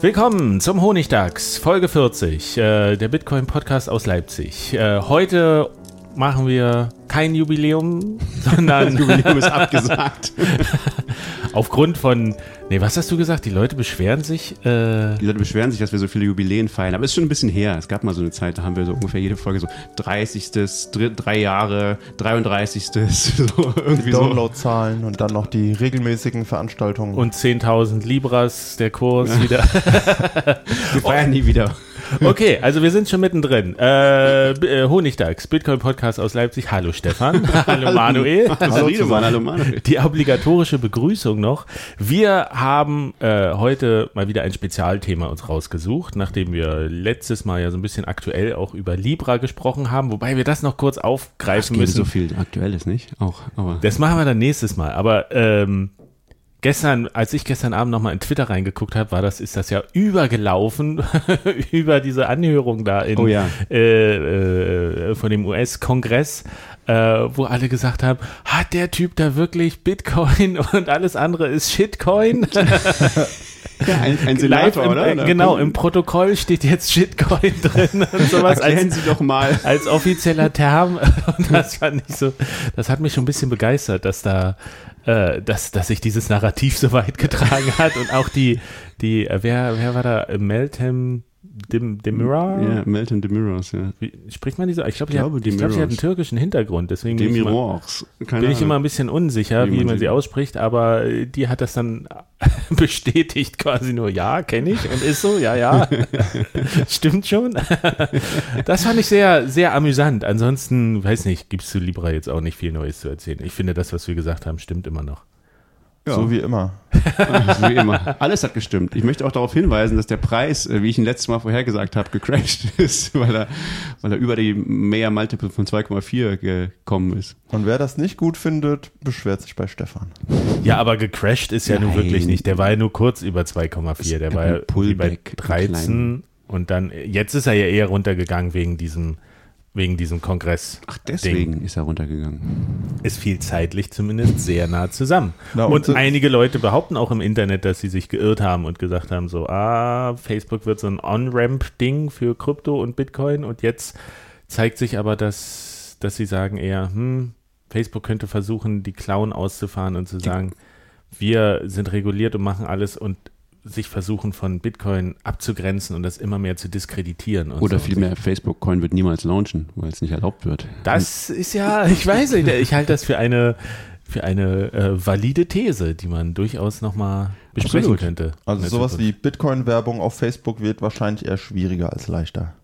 Willkommen zum Honigdachs, Folge 40, äh, der Bitcoin-Podcast aus Leipzig. Äh, heute machen wir kein Jubiläum, sondern. das Jubiläum ist abgesagt. aufgrund von Nee, was hast du gesagt? Die Leute beschweren sich? Äh die Leute beschweren sich, dass wir so viele Jubiläen feiern. Aber es ist schon ein bisschen her. Es gab mal so eine Zeit, da haben wir so ungefähr jede Folge so 30. drei Jahre, 33. So irgendwie Downloadzahlen so. und dann noch die regelmäßigen Veranstaltungen. Und 10.000 Libras, der Kurs wieder. wir feiern nie wieder. Okay, also wir sind schon mittendrin. Äh, äh, Honigdachs, Bitcoin-Podcast aus Leipzig. Hallo Stefan. Hallo Manuel. Hallo, Hallo Manuel. Die obligatorische Begrüßung noch. Wir haben äh, heute mal wieder ein Spezialthema uns rausgesucht, nachdem wir letztes Mal ja so ein bisschen aktuell auch über Libra gesprochen haben, wobei wir das noch kurz aufgreifen das müssen. so viel Aktuelles nicht, auch. Aber das machen wir dann nächstes Mal. Aber ähm, gestern, als ich gestern Abend nochmal in Twitter reingeguckt habe, war das, ist das ja übergelaufen über diese Anhörung da in, oh ja. äh, äh, von dem US-Kongress, äh, wo alle gesagt haben, hat der Typ da wirklich Bitcoin und alles andere ist Shitcoin? Ja, ein, ein Senator, im, oder? Genau, im Protokoll steht jetzt Shitcoin drin und sowas. Erklären als, Sie doch mal. Als offizieller Term. Und das fand ich so, das hat mich schon ein bisschen begeistert, dass da äh, dass, dass sich dieses Narrativ so weit getragen hat und auch die, die, äh, wer, wer war da? Meltem Dem, Demira? Ja, Meltem Demiros, ja. Wie, spricht man diese? Ich glaube, glaub, die, glaub, sie hat einen türkischen Hintergrund, deswegen bin ich, immer, bin ich immer ein bisschen unsicher, wie, wie man, man sie ausspricht, aber die hat das dann bestätigt quasi nur, ja, kenne ich und ist so, ja, ja, stimmt schon. das fand ich sehr, sehr amüsant. Ansonsten, weiß nicht, gibst du Libra jetzt auch nicht viel Neues zu erzählen. Ich finde, das, was wir gesagt haben, stimmt immer noch. Ja. So wie immer. so wie immer. Alles hat gestimmt. Ich möchte auch darauf hinweisen, dass der Preis, äh, wie ich ihn letztes Mal vorhergesagt habe, gecrashed ist, weil er, weil er über die mehr Multiple von 2,4 gekommen ist. Und wer das nicht gut findet, beschwert sich bei Stefan. Ja, aber gecrashed ist ja Nein. nun wirklich nicht. Der war ja nur kurz über 2,4. Der war ja bei 13 und dann, jetzt ist er ja eher runtergegangen wegen diesem wegen diesem Kongress. Ach, deswegen Ding. ist er runtergegangen. Es fiel zeitlich zumindest sehr nah zusammen. Na, und, und einige Leute behaupten auch im Internet, dass sie sich geirrt haben und gesagt haben, so, ah, Facebook wird so ein On-Ramp-Ding für Krypto und Bitcoin und jetzt zeigt sich aber, dass, dass sie sagen eher, hm, Facebook könnte versuchen, die Clown auszufahren und zu sagen, wir sind reguliert und machen alles und sich versuchen von Bitcoin abzugrenzen und das immer mehr zu diskreditieren. Oder so. vielmehr, Facebook-Coin wird niemals launchen, weil es nicht erlaubt wird. Das ist ja, ich weiß nicht, ich halte das für eine, für eine äh, valide These, die man durchaus nochmal besprechen Absolut. könnte. Also sowas wie Bitcoin-Werbung auf Facebook wird wahrscheinlich eher schwieriger als leichter.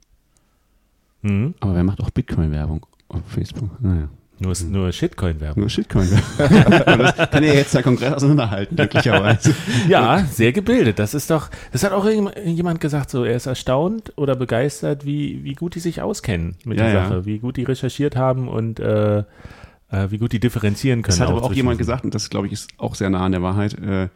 Mhm. Aber wer macht auch Bitcoin-Werbung auf Facebook? Naja. Nur, nur Shitcoin-Werbung. Nur Shitcoin-Werbung. das kann ja jetzt der Kongress auseinanderhalten, glücklicherweise. ja, sehr gebildet. Das ist doch, das hat auch jemand gesagt, so, er ist erstaunt oder begeistert, wie, wie gut die sich auskennen mit ja, der Sache, ja. wie gut die recherchiert haben und äh, äh, wie gut die differenzieren können. Das hat aber auch jemand gesagt, und das, glaube ich, ist auch sehr nah an der Wahrheit, äh,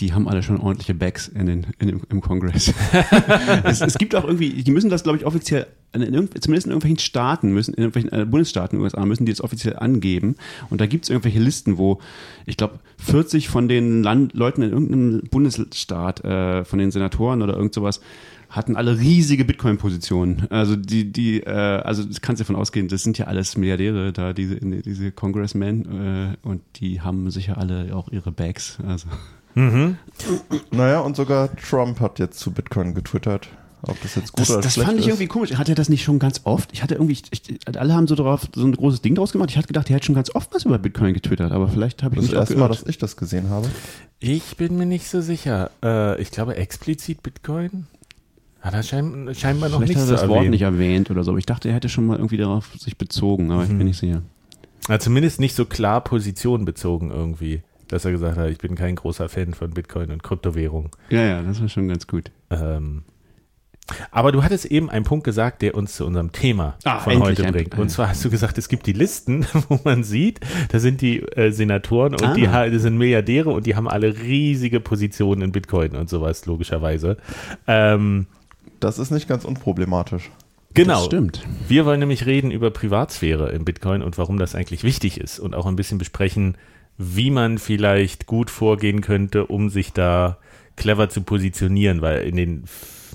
die haben alle schon ordentliche Bags in den, in dem, im Kongress. es, es, gibt auch irgendwie, die müssen das, glaube ich, offiziell, in, zumindest in irgendwelchen Staaten, müssen, in irgendwelchen äh, Bundesstaaten in den USA, müssen die das offiziell angeben. Und da gibt es irgendwelche Listen, wo, ich glaube, 40 von den Land Leuten in irgendeinem Bundesstaat, äh, von den Senatoren oder irgend sowas, hatten alle riesige Bitcoin-Positionen. Also die, die, äh, also das kannst du davon ausgehen, das sind ja alles Milliardäre da, diese, diese Congressmen, äh, und die haben sicher alle auch ihre Bags. Also Mhm. Naja, und sogar Trump hat jetzt zu Bitcoin getwittert. Ob das jetzt gut das, oder das schlecht fand ich ist. irgendwie komisch. Hat er das nicht schon ganz oft? Ich hatte irgendwie, ich, alle haben so darauf so ein großes Ding draus gemacht. Ich hatte gedacht, er hätte schon ganz oft was über Bitcoin getwittert, aber vielleicht habe ich Das ist das erste Mal, dass ich das gesehen habe. Ich bin mir nicht so sicher. Äh, ich glaube explizit Bitcoin. Hat er schein, scheinbar noch Vielleicht nicht hat so er das Wort erwähnt. nicht erwähnt oder so. Aber ich dachte, er hätte schon mal irgendwie darauf sich bezogen, aber ich bin nicht sicher. Ja, zumindest nicht so klar Position bezogen irgendwie. Dass er gesagt hat, ich bin kein großer Fan von Bitcoin und Kryptowährung. Ja, ja, das war schon ganz gut. Ähm, aber du hattest eben einen Punkt gesagt, der uns zu unserem Thema Ah, von endlich heute bringt. Und zwar hast du gesagt, es gibt die Listen, wo man sieht, da sind die äh, Senatoren und Ah. die das sind Milliardäre und die haben alle riesige Positionen in Bitcoin und sowas, logischerweise. Ähm, Das ist nicht ganz unproblematisch. genau. Das stimmt. Wir wollen nämlich reden über Privatsphäre im Bitcoin und warum das eigentlich wichtig ist und auch ein bisschen besprechen, wie man vielleicht gut vorgehen könnte, um sich da clever zu positionieren, weil in den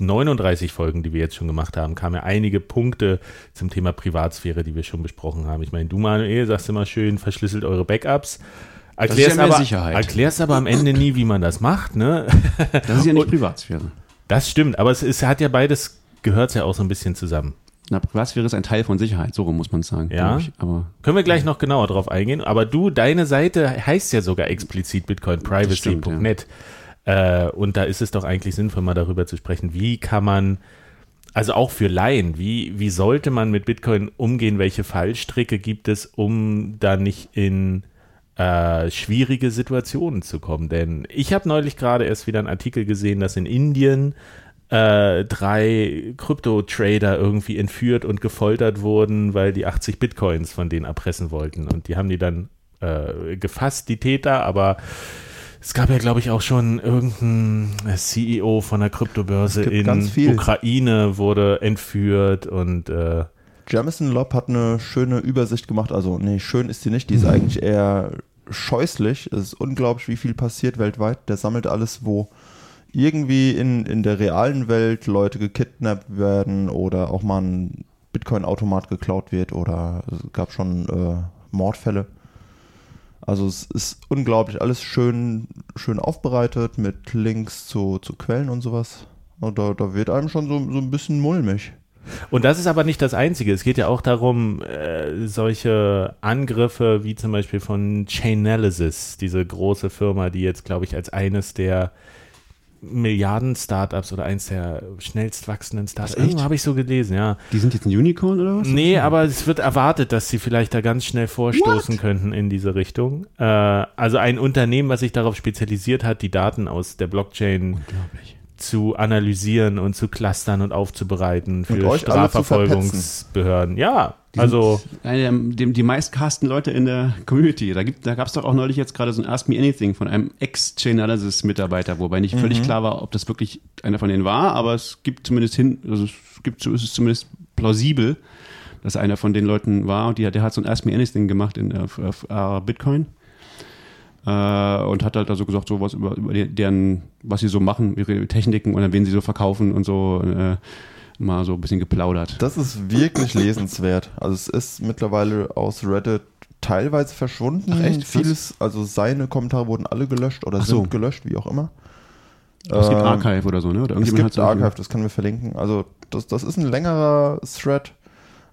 39 Folgen, die wir jetzt schon gemacht haben, kamen ja einige Punkte zum Thema Privatsphäre, die wir schon besprochen haben. Ich meine, du Manuel sagst immer schön, verschlüsselt eure Backups. Erklärst, ja aber, Sicherheit. erklärst aber am Ende nie, wie man das macht, ne? Das ist ja nicht Privatsphäre. Das stimmt, aber es, ist, hat ja beides, gehört ja auch so ein bisschen zusammen. Na, Privatsphäre ist ein Teil von Sicherheit, so rum muss man sagen. Ja. Ich. Aber Können wir gleich noch genauer drauf eingehen. Aber du, deine Seite heißt ja sogar explizit bitcoinprivacy.net. Äh, und da ist es doch eigentlich sinnvoll, mal darüber zu sprechen, wie kann man, also auch für Laien, wie, wie sollte man mit Bitcoin umgehen? Welche Fallstricke gibt es, um da nicht in äh, schwierige Situationen zu kommen? Denn ich habe neulich gerade erst wieder einen Artikel gesehen, dass in Indien äh, drei Krypto-Trader irgendwie entführt und gefoltert wurden, weil die 80 Bitcoins von denen erpressen wollten. Und die haben die dann äh, gefasst, die Täter, aber es gab ja, glaube ich, auch schon irgendein CEO von der Kryptobörse in. Ukraine wurde entführt und äh, Jamison Lobb hat eine schöne Übersicht gemacht. Also, nee, schön ist sie nicht. Die ist eigentlich eher scheußlich. Es ist unglaublich, wie viel passiert weltweit. Der sammelt alles, wo irgendwie in, in der realen Welt Leute gekidnappt werden oder auch mal ein Bitcoin-Automat geklaut wird oder es gab schon äh, Mordfälle. Also es ist unglaublich, alles schön, schön aufbereitet mit Links zu, zu Quellen und sowas. Und da, da wird einem schon so, so ein bisschen mulmig. Und das ist aber nicht das Einzige. Es geht ja auch darum, äh, solche Angriffe wie zum Beispiel von Chainalysis, diese große Firma, die jetzt, glaube ich, als eines der Milliarden-Startups oder eins der schnellst wachsenden Startups. Irgendwo habe ich so gelesen, ja. die sind jetzt ein Unicorn oder was? Nee, aber es wird erwartet, dass sie vielleicht da ganz schnell vorstoßen könnten in diese Richtung. Äh, also ein Unternehmen, was sich darauf spezialisiert hat, die Daten aus der Blockchain zu analysieren und zu clustern und aufzubereiten Und für zu Strafverfolgungsbehörden. Ja, Die also eine dem, die meistcasten Leute in der Community. Da, gibt- da gab es doch auch neulich jetzt gerade so ein Ask Me Anything von einem Ex-Chainalysis-Mitarbeiter, wobei nicht völlig klar war, ob das wirklich einer von denen war, aber es gibt zumindest hin, also es gibt, so ist es zumindest plausibel, dass einer von den Leuten war und die, hat- der hat so ein Ask Me Anything gemacht in, auf, auf äh, Bitcoin. Äh, und hat halt also gesagt, so was über, über deren, was sie so machen, ihre Techniken und an wen sie so verkaufen und so, äh, mal so ein bisschen geplaudert. Das ist wirklich lesenswert. Also es ist mittlerweile aus Reddit teilweise verschwunden. Ach echt? Vieles, also seine Kommentare wurden alle gelöscht oder so. sind gelöscht, wie auch immer. Es gibt Ähm, Archive oder so, ne? Oder Es gibt Archive, das können wir verlinken. Also das, das ist ein längerer Thread,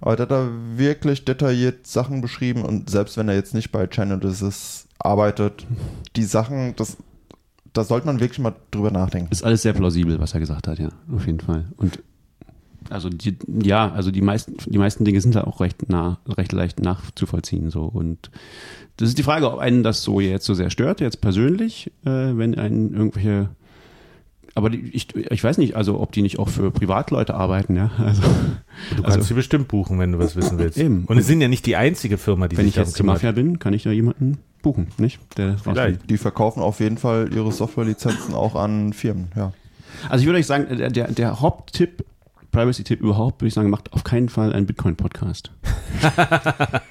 aber der hat da wirklich detailliert Sachen beschrieben und selbst wenn er jetzt nicht bei Chainalysis arbeitet, die Sachen, das, da sollte man wirklich mal drüber nachdenken. Ist alles sehr plausibel, was er gesagt hat, ja, auf jeden Fall. Und also die, ja, also die meisten, die meisten Dinge sind da auch recht nah, recht leicht nachzuvollziehen so. Und das ist die Frage, ob einen das so jetzt so sehr stört, jetzt persönlich, äh, wenn einen irgendwelche aber die, ich, ich weiß nicht, also ob die nicht auch für Privatleute arbeiten, ja. Also, du kannst also sie bestimmt buchen, wenn du was wissen willst. Eben. Und es sind ja nicht die einzige Firma, die wenn sich ich jetzt die Mafia bin, kann ich da jemanden buchen, nicht? Der Vielleicht. Die verkaufen auf jeden Fall ihre Softwarelizenzen auch an Firmen, ja. Also ich würde euch sagen, der, der, der Haupttipp, Privacy-Tipp überhaupt, würde ich sagen, macht auf keinen Fall einen Bitcoin-Podcast.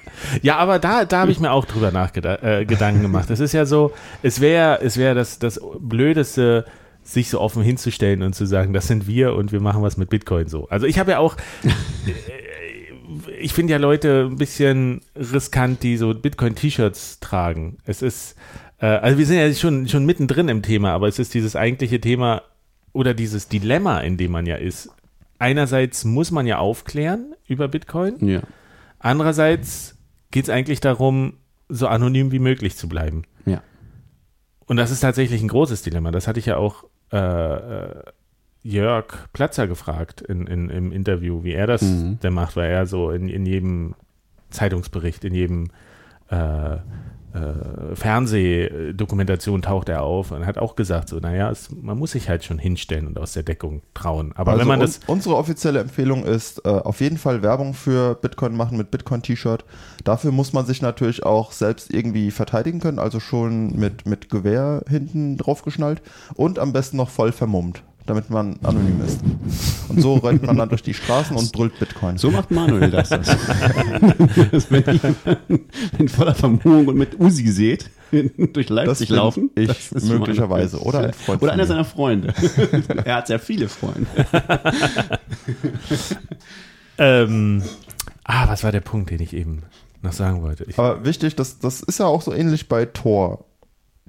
Ja, aber da, da habe ich mir auch drüber nachgedacht, äh, Gedanken gemacht. Es ist ja so, es wäre es wäre das, das Blödeste, sich so offen hinzustellen und zu sagen, das sind wir und wir machen was mit Bitcoin so. Also ich habe ja auch, äh, ich finde ja Leute ein bisschen riskant, die so Bitcoin-T-Shirts tragen. Es ist, äh, also wir sind ja schon, schon mittendrin im Thema, aber es ist dieses eigentliche Thema oder dieses Dilemma, in dem man ja ist. Einerseits muss man ja aufklären über Bitcoin. Ja. Andererseits geht es eigentlich darum, so anonym wie möglich zu bleiben. Ja. Und das ist tatsächlich ein großes Dilemma. Das hatte ich ja auch äh, äh, Jörg Platzer gefragt in, in, im Interview, wie er das Mhm. denn macht, weil er so in, in jedem Zeitungsbericht, in jedem äh, äh, Fernsehdokumentation taucht er auf und hat auch gesagt, so, naja, es, man muss sich halt schon hinstellen und aus der Deckung trauen. Aber also wenn man das un- unsere offizielle Empfehlung ist, äh, auf jeden Fall Werbung für Bitcoin machen mit Bitcoin-T-Shirt. Dafür muss man sich natürlich auch selbst irgendwie verteidigen können, also schon mit, mit Gewehr hinten drauf geschnallt und am besten noch voll vermummt, damit man anonym ist. Und so rennt man dann durch die Straßen und brüllt Bitcoin. So macht Manuel das. das. das wenn jemand in voller Vermummung und mit Usi seht, durch Leipzig bin laufen. ich das ist möglicherweise. Oder ein Freund Oder einer seiner Freunde. er hat sehr viele Freunde. Ähm, ah, was war der Punkt, den ich eben noch sagen wollte? Ich, Aber wichtig, das, das ist ja auch so ähnlich bei Tor.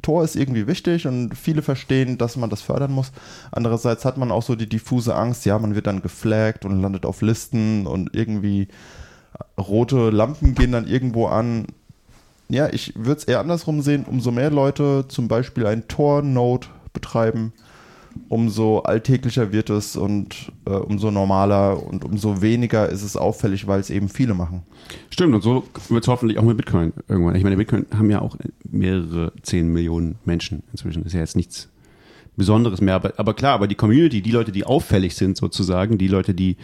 Tor ist irgendwie wichtig und viele verstehen, dass man das fördern muss. Andererseits hat man auch so die diffuse Angst, ja, man wird dann geflaggt und landet auf Listen und irgendwie rote Lampen gehen dann irgendwo an. Ja, ich würde es eher andersrum sehen. Umso mehr Leute zum Beispiel ein Tor-Node betreiben, umso alltäglicher wird es und äh, umso normaler und umso weniger ist es auffällig, weil es eben viele machen. Stimmt, und so wird es hoffentlich auch mit Bitcoin irgendwann. Ich meine, Bitcoin haben ja auch mehrere 10 Millionen Menschen inzwischen. Das ist ja jetzt nichts Besonderes mehr. Aber, aber klar, aber die Community, die Leute, die auffällig sind sozusagen, die Leute, die,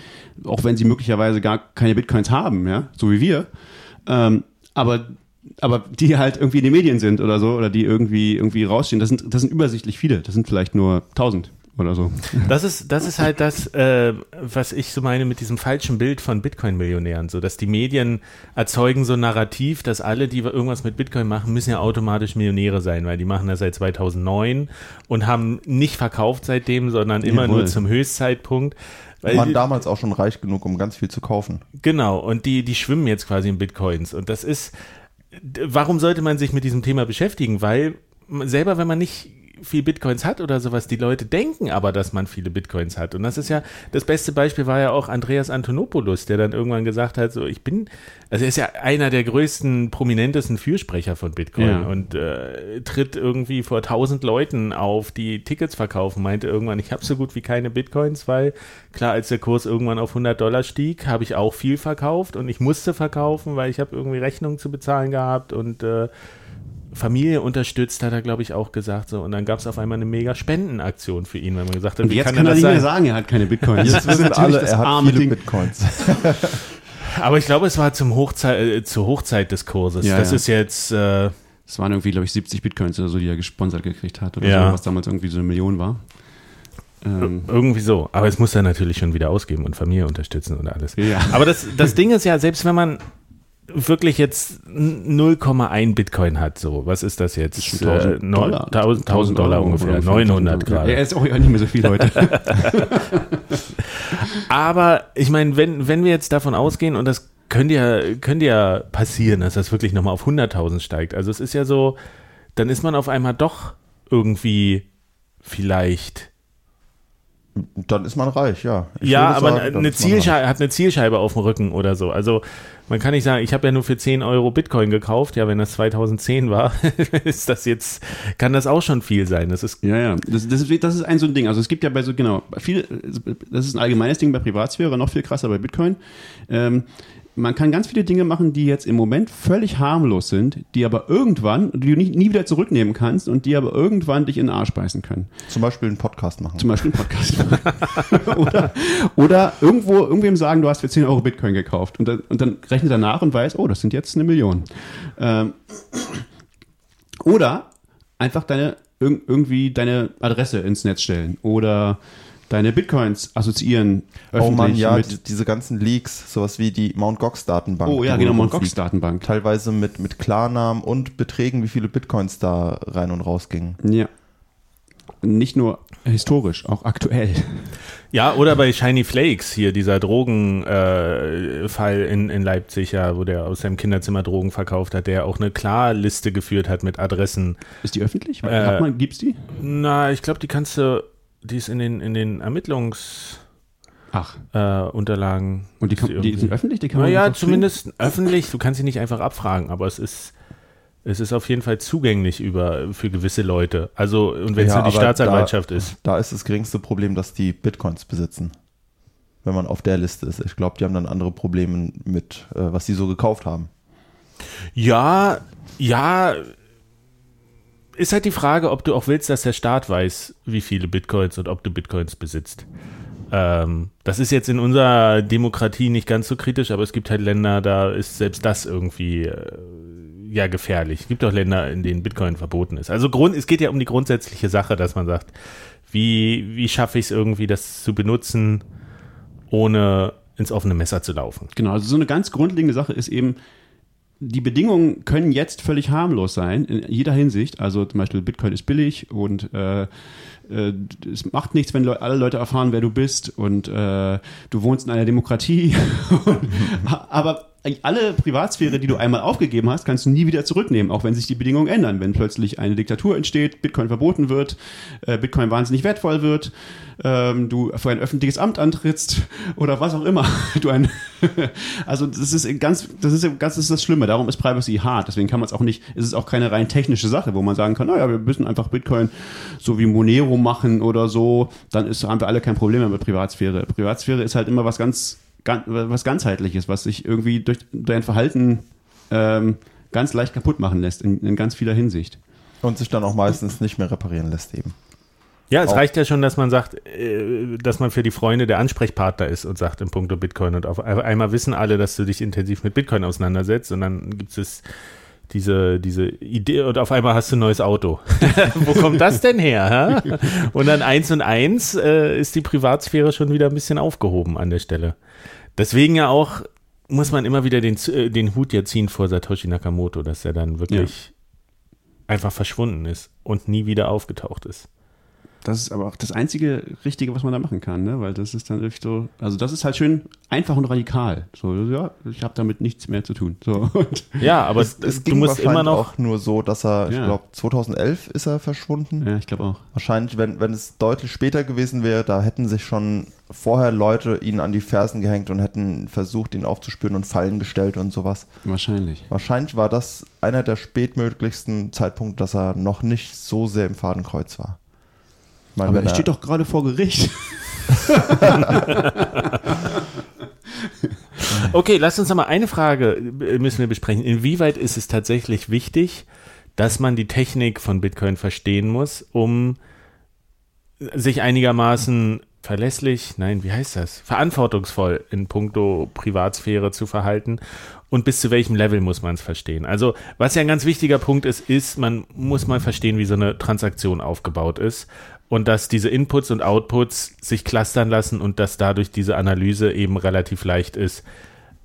auch wenn sie möglicherweise gar keine Bitcoins haben, ja, so wie wir, ähm, aber aber die halt irgendwie in den Medien sind oder so, oder die irgendwie, irgendwie rausstehen, das sind, das sind übersichtlich viele. Das sind vielleicht nur 1000 oder so. Das ist, das ist halt das, äh, was ich so meine mit diesem falschen Bild von Bitcoin-Millionären. So, dass die Medien erzeugen so ein Narrativ, dass alle, die irgendwas mit Bitcoin machen, müssen ja automatisch Millionäre sein, weil die machen das seit 2009 und haben nicht verkauft seitdem, sondern immer Jawohl. nur zum Höchstzeitpunkt. Weil waren die- damals auch schon reich genug, um ganz viel zu kaufen. Genau, und die, die schwimmen jetzt quasi in Bitcoins. Und das ist, warum sollte man sich mit diesem Thema beschäftigen? Weil selber, wenn man nicht viel Bitcoins hat oder sowas, die Leute denken aber, dass man viele Bitcoins hat. Und das ist ja, das beste Beispiel war ja auch Andreas Antonopoulos, der dann irgendwann gesagt hat, so, ich bin, also er ist ja einer der größten, prominentesten Fürsprecher von Bitcoin Ja. und äh, tritt irgendwie vor tausend Leuten auf, die Tickets verkaufen, meinte irgendwann, ich habe so gut wie keine Bitcoins, weil klar, als der Kurs irgendwann auf 100 Dollar stieg, habe ich auch viel verkauft und ich musste verkaufen, weil ich habe irgendwie Rechnungen zu bezahlen gehabt und äh, Familie unterstützt, hat er, glaube ich, auch gesagt. So. Und dann gab es auf einmal eine mega Spendenaktion für ihn, weil man gesagt hat, Und wie jetzt kann, kann, er das nicht mehr sein? sagen, er hat keine Bitcoins. Jetzt wissen natürlich alle, das er hat arme viele Ding. Bitcoins. Aber ich glaube, es war zum Hochzei äh, zur Hochzeit des Kurses. Ja, das ja. ist jetzt, äh, Es waren irgendwie, glaube ich, 70 Bitcoins oder so, die er gesponsert gekriegt hat oder Ja. so, was damals irgendwie so eine Million war. Ähm, irgendwie so. Aber es muss er natürlich schon wieder ausgeben und Familie unterstützen und alles. Ja. Aber das, das Ding ist ja, selbst wenn man wirklich jetzt 0,1 Bitcoin hat, so, was ist das jetzt? schon 1000 Äh, Dollar. 1000, 1000 Dollar ungefähr, 900 Ja, gerade. er ist auch nicht mehr so viel heute. Aber ich meine, wenn, wenn wir jetzt davon ausgehen, und das könnte ja, könnte ja passieren, dass das wirklich nochmal auf 100.000 steigt. Also es ist ja so, dann ist man auf einmal doch irgendwie vielleicht. Dann ist man reich, ja. Ich ja, aber sagen, eine. Zielscheibe, hat eine Zielscheibe auf dem Rücken oder so. Also man kann nicht sagen, ich habe ja nur für 10 Euro Bitcoin gekauft. Ja, wenn das 2010 war, ist das jetzt, kann das auch schon viel sein. Das ist Ja, ja. Das, das, ist, das ist ein so ein Ding. Also es gibt ja bei so, genau, viel, das ist ein allgemeines Ding bei Privatsphäre, noch viel krasser bei Bitcoin. Ähm, man kann ganz viele Dinge machen, die jetzt im Moment völlig harmlos sind, die aber irgendwann, die du nie, nie wieder zurücknehmen kannst und die aber irgendwann dich in den Arsch beißen können. Zum Beispiel einen Podcast machen. Zum Beispiel einen Podcast. oder, oder irgendwo irgendwem sagen, du hast für 10 Euro Bitcoin gekauft und dann, und dann rechnet er nach und weiß, oh, das sind jetzt eine Million. Ähm, oder einfach deine irg- irgendwie deine Adresse ins Netz stellen oder deine Bitcoins assoziieren. Oh öffentlich ja, mit, die, diese ganzen Leaks, sowas wie die Mt. Gox Datenbank. oh ja, die genau, Mt. Gox. Datenbank. Teilweise mit, mit Klarnamen und Beträgen, wie viele Bitcoins da rein und raus gingen. Ja. Nicht nur historisch, auch aktuell. Ja, oder bei Shiny Flakes hier, dieser Drogenfall äh, in, in Leipzig, ja, wo der aus seinem Kinderzimmer Drogen verkauft hat, der auch eine Klarliste geführt hat mit Adressen. Ist die öffentlich? Äh, Gibt es die? Na, ich glaube, die kannst du, die ist in den, in den Ermittlungs- Ach. Äh, Unterlagen. Und die, kann, die sind öffentlich? Die kann man naja, zumindest sehen? öffentlich. Du kannst sie nicht einfach abfragen, aber es ist, es ist auf jeden Fall zugänglich über, für gewisse Leute. Also, und wenn es ja, die Staatsanwaltschaft da, ist. Da ist das geringste Problem, dass die Bitcoins besitzen. Wenn man auf der Liste ist. Ich glaube, die haben dann andere Probleme mit, äh, was sie so gekauft haben. Ja, ja, ist halt die Frage, ob du auch willst, dass der Staat weiß, wie viele Bitcoins und ob du Bitcoins besitzt. Ähm, das ist jetzt in unserer Demokratie nicht ganz so kritisch, aber es gibt halt Länder, da ist selbst das irgendwie äh, ja gefährlich. Es gibt auch Länder, in denen Bitcoin verboten ist. Also Grund, es geht ja um die grundsätzliche Sache, dass man sagt, wie, wie schaffe ich es irgendwie, das zu benutzen, ohne ins offene Messer zu laufen. Genau, also so eine ganz grundlegende Sache ist eben, die Bedingungen können jetzt völlig harmlos sein, in jeder Hinsicht. Also zum Beispiel Bitcoin ist billig und äh, äh, es macht nichts, wenn alle Leute erfahren, wer du bist und äh, du wohnst in einer Demokratie. aber alle Privatsphäre, die du einmal aufgegeben hast, kannst du nie wieder zurücknehmen, auch wenn sich die Bedingungen ändern. Wenn plötzlich eine Diktatur entsteht, Bitcoin verboten wird, äh, Bitcoin wahnsinnig wertvoll wird, ähm, du für ein öffentliches Amt antrittst oder was auch immer. Du ein also das ist ganz, das ist ganz das, ist das Schlimme. Darum ist Privacy hart. Deswegen kann man es auch nicht. Es ist auch keine rein technische Sache, wo man sagen kann, naja, wir müssen einfach Bitcoin so wie Monero machen oder so. Dann ist haben wir alle kein Problem mehr mit Privatsphäre. Privatsphäre ist halt immer was ganz was ganzheitliches, was sich irgendwie durch dein Verhalten ähm, ganz leicht kaputt machen lässt, in, in ganz vieler Hinsicht. Und sich dann auch meistens nicht mehr reparieren lässt eben. Ja, es auch. reicht ja schon, dass man sagt, äh, dass man für die Freunde der Ansprechpartner ist und sagt in puncto Bitcoin und auf einmal wissen alle, dass du dich intensiv mit Bitcoin auseinandersetzt und dann gibt es diese, diese Idee und auf einmal hast du ein neues Auto. Wo kommt das denn her? Hä? Und dann eins und eins äh, ist die Privatsphäre schon wieder ein bisschen aufgehoben an der Stelle. Deswegen ja auch muss man immer wieder den, äh, den Hut ja ziehen vor Satoshi Nakamoto, dass er dann wirklich ja. einfach verschwunden ist und nie wieder aufgetaucht ist. Das ist aber auch das einzige Richtige, was man da machen kann, ne? Weil das ist dann wirklich so, also das ist halt schön einfach und radikal. So, ja, ich habe damit nichts mehr zu tun. So, ja, aber es, es du musst immer noch auch nur so, dass er, ja. ich glaube, 2011 ist er verschwunden. Ja, ich glaube auch. Wahrscheinlich, wenn, wenn es deutlich später gewesen wäre, da hätten sich schon vorher Leute ihn an die Fersen gehängt und hätten versucht, ihn aufzuspüren und Fallen gestellt und sowas. Wahrscheinlich. Wahrscheinlich war das einer der spätmöglichsten Zeitpunkte, dass er noch nicht so sehr im Fadenkreuz war. Meine, Aber er steht doch gerade vor Gericht. okay, lass uns noch mal eine Frage äh, müssen wir besprechen. Inwieweit ist es tatsächlich wichtig, dass man die Technik von Bitcoin verstehen muss, um sich einigermaßen verlässlich, nein, wie heißt das? Verantwortungsvoll in puncto Privatsphäre zu verhalten und bis zu welchem Level muss man es verstehen. Also, was ja ein ganz wichtiger Punkt ist, ist, man muss mal verstehen, wie so eine Transaktion aufgebaut ist und dass diese Inputs und Outputs sich clustern lassen und dass dadurch diese Analyse eben relativ leicht ist,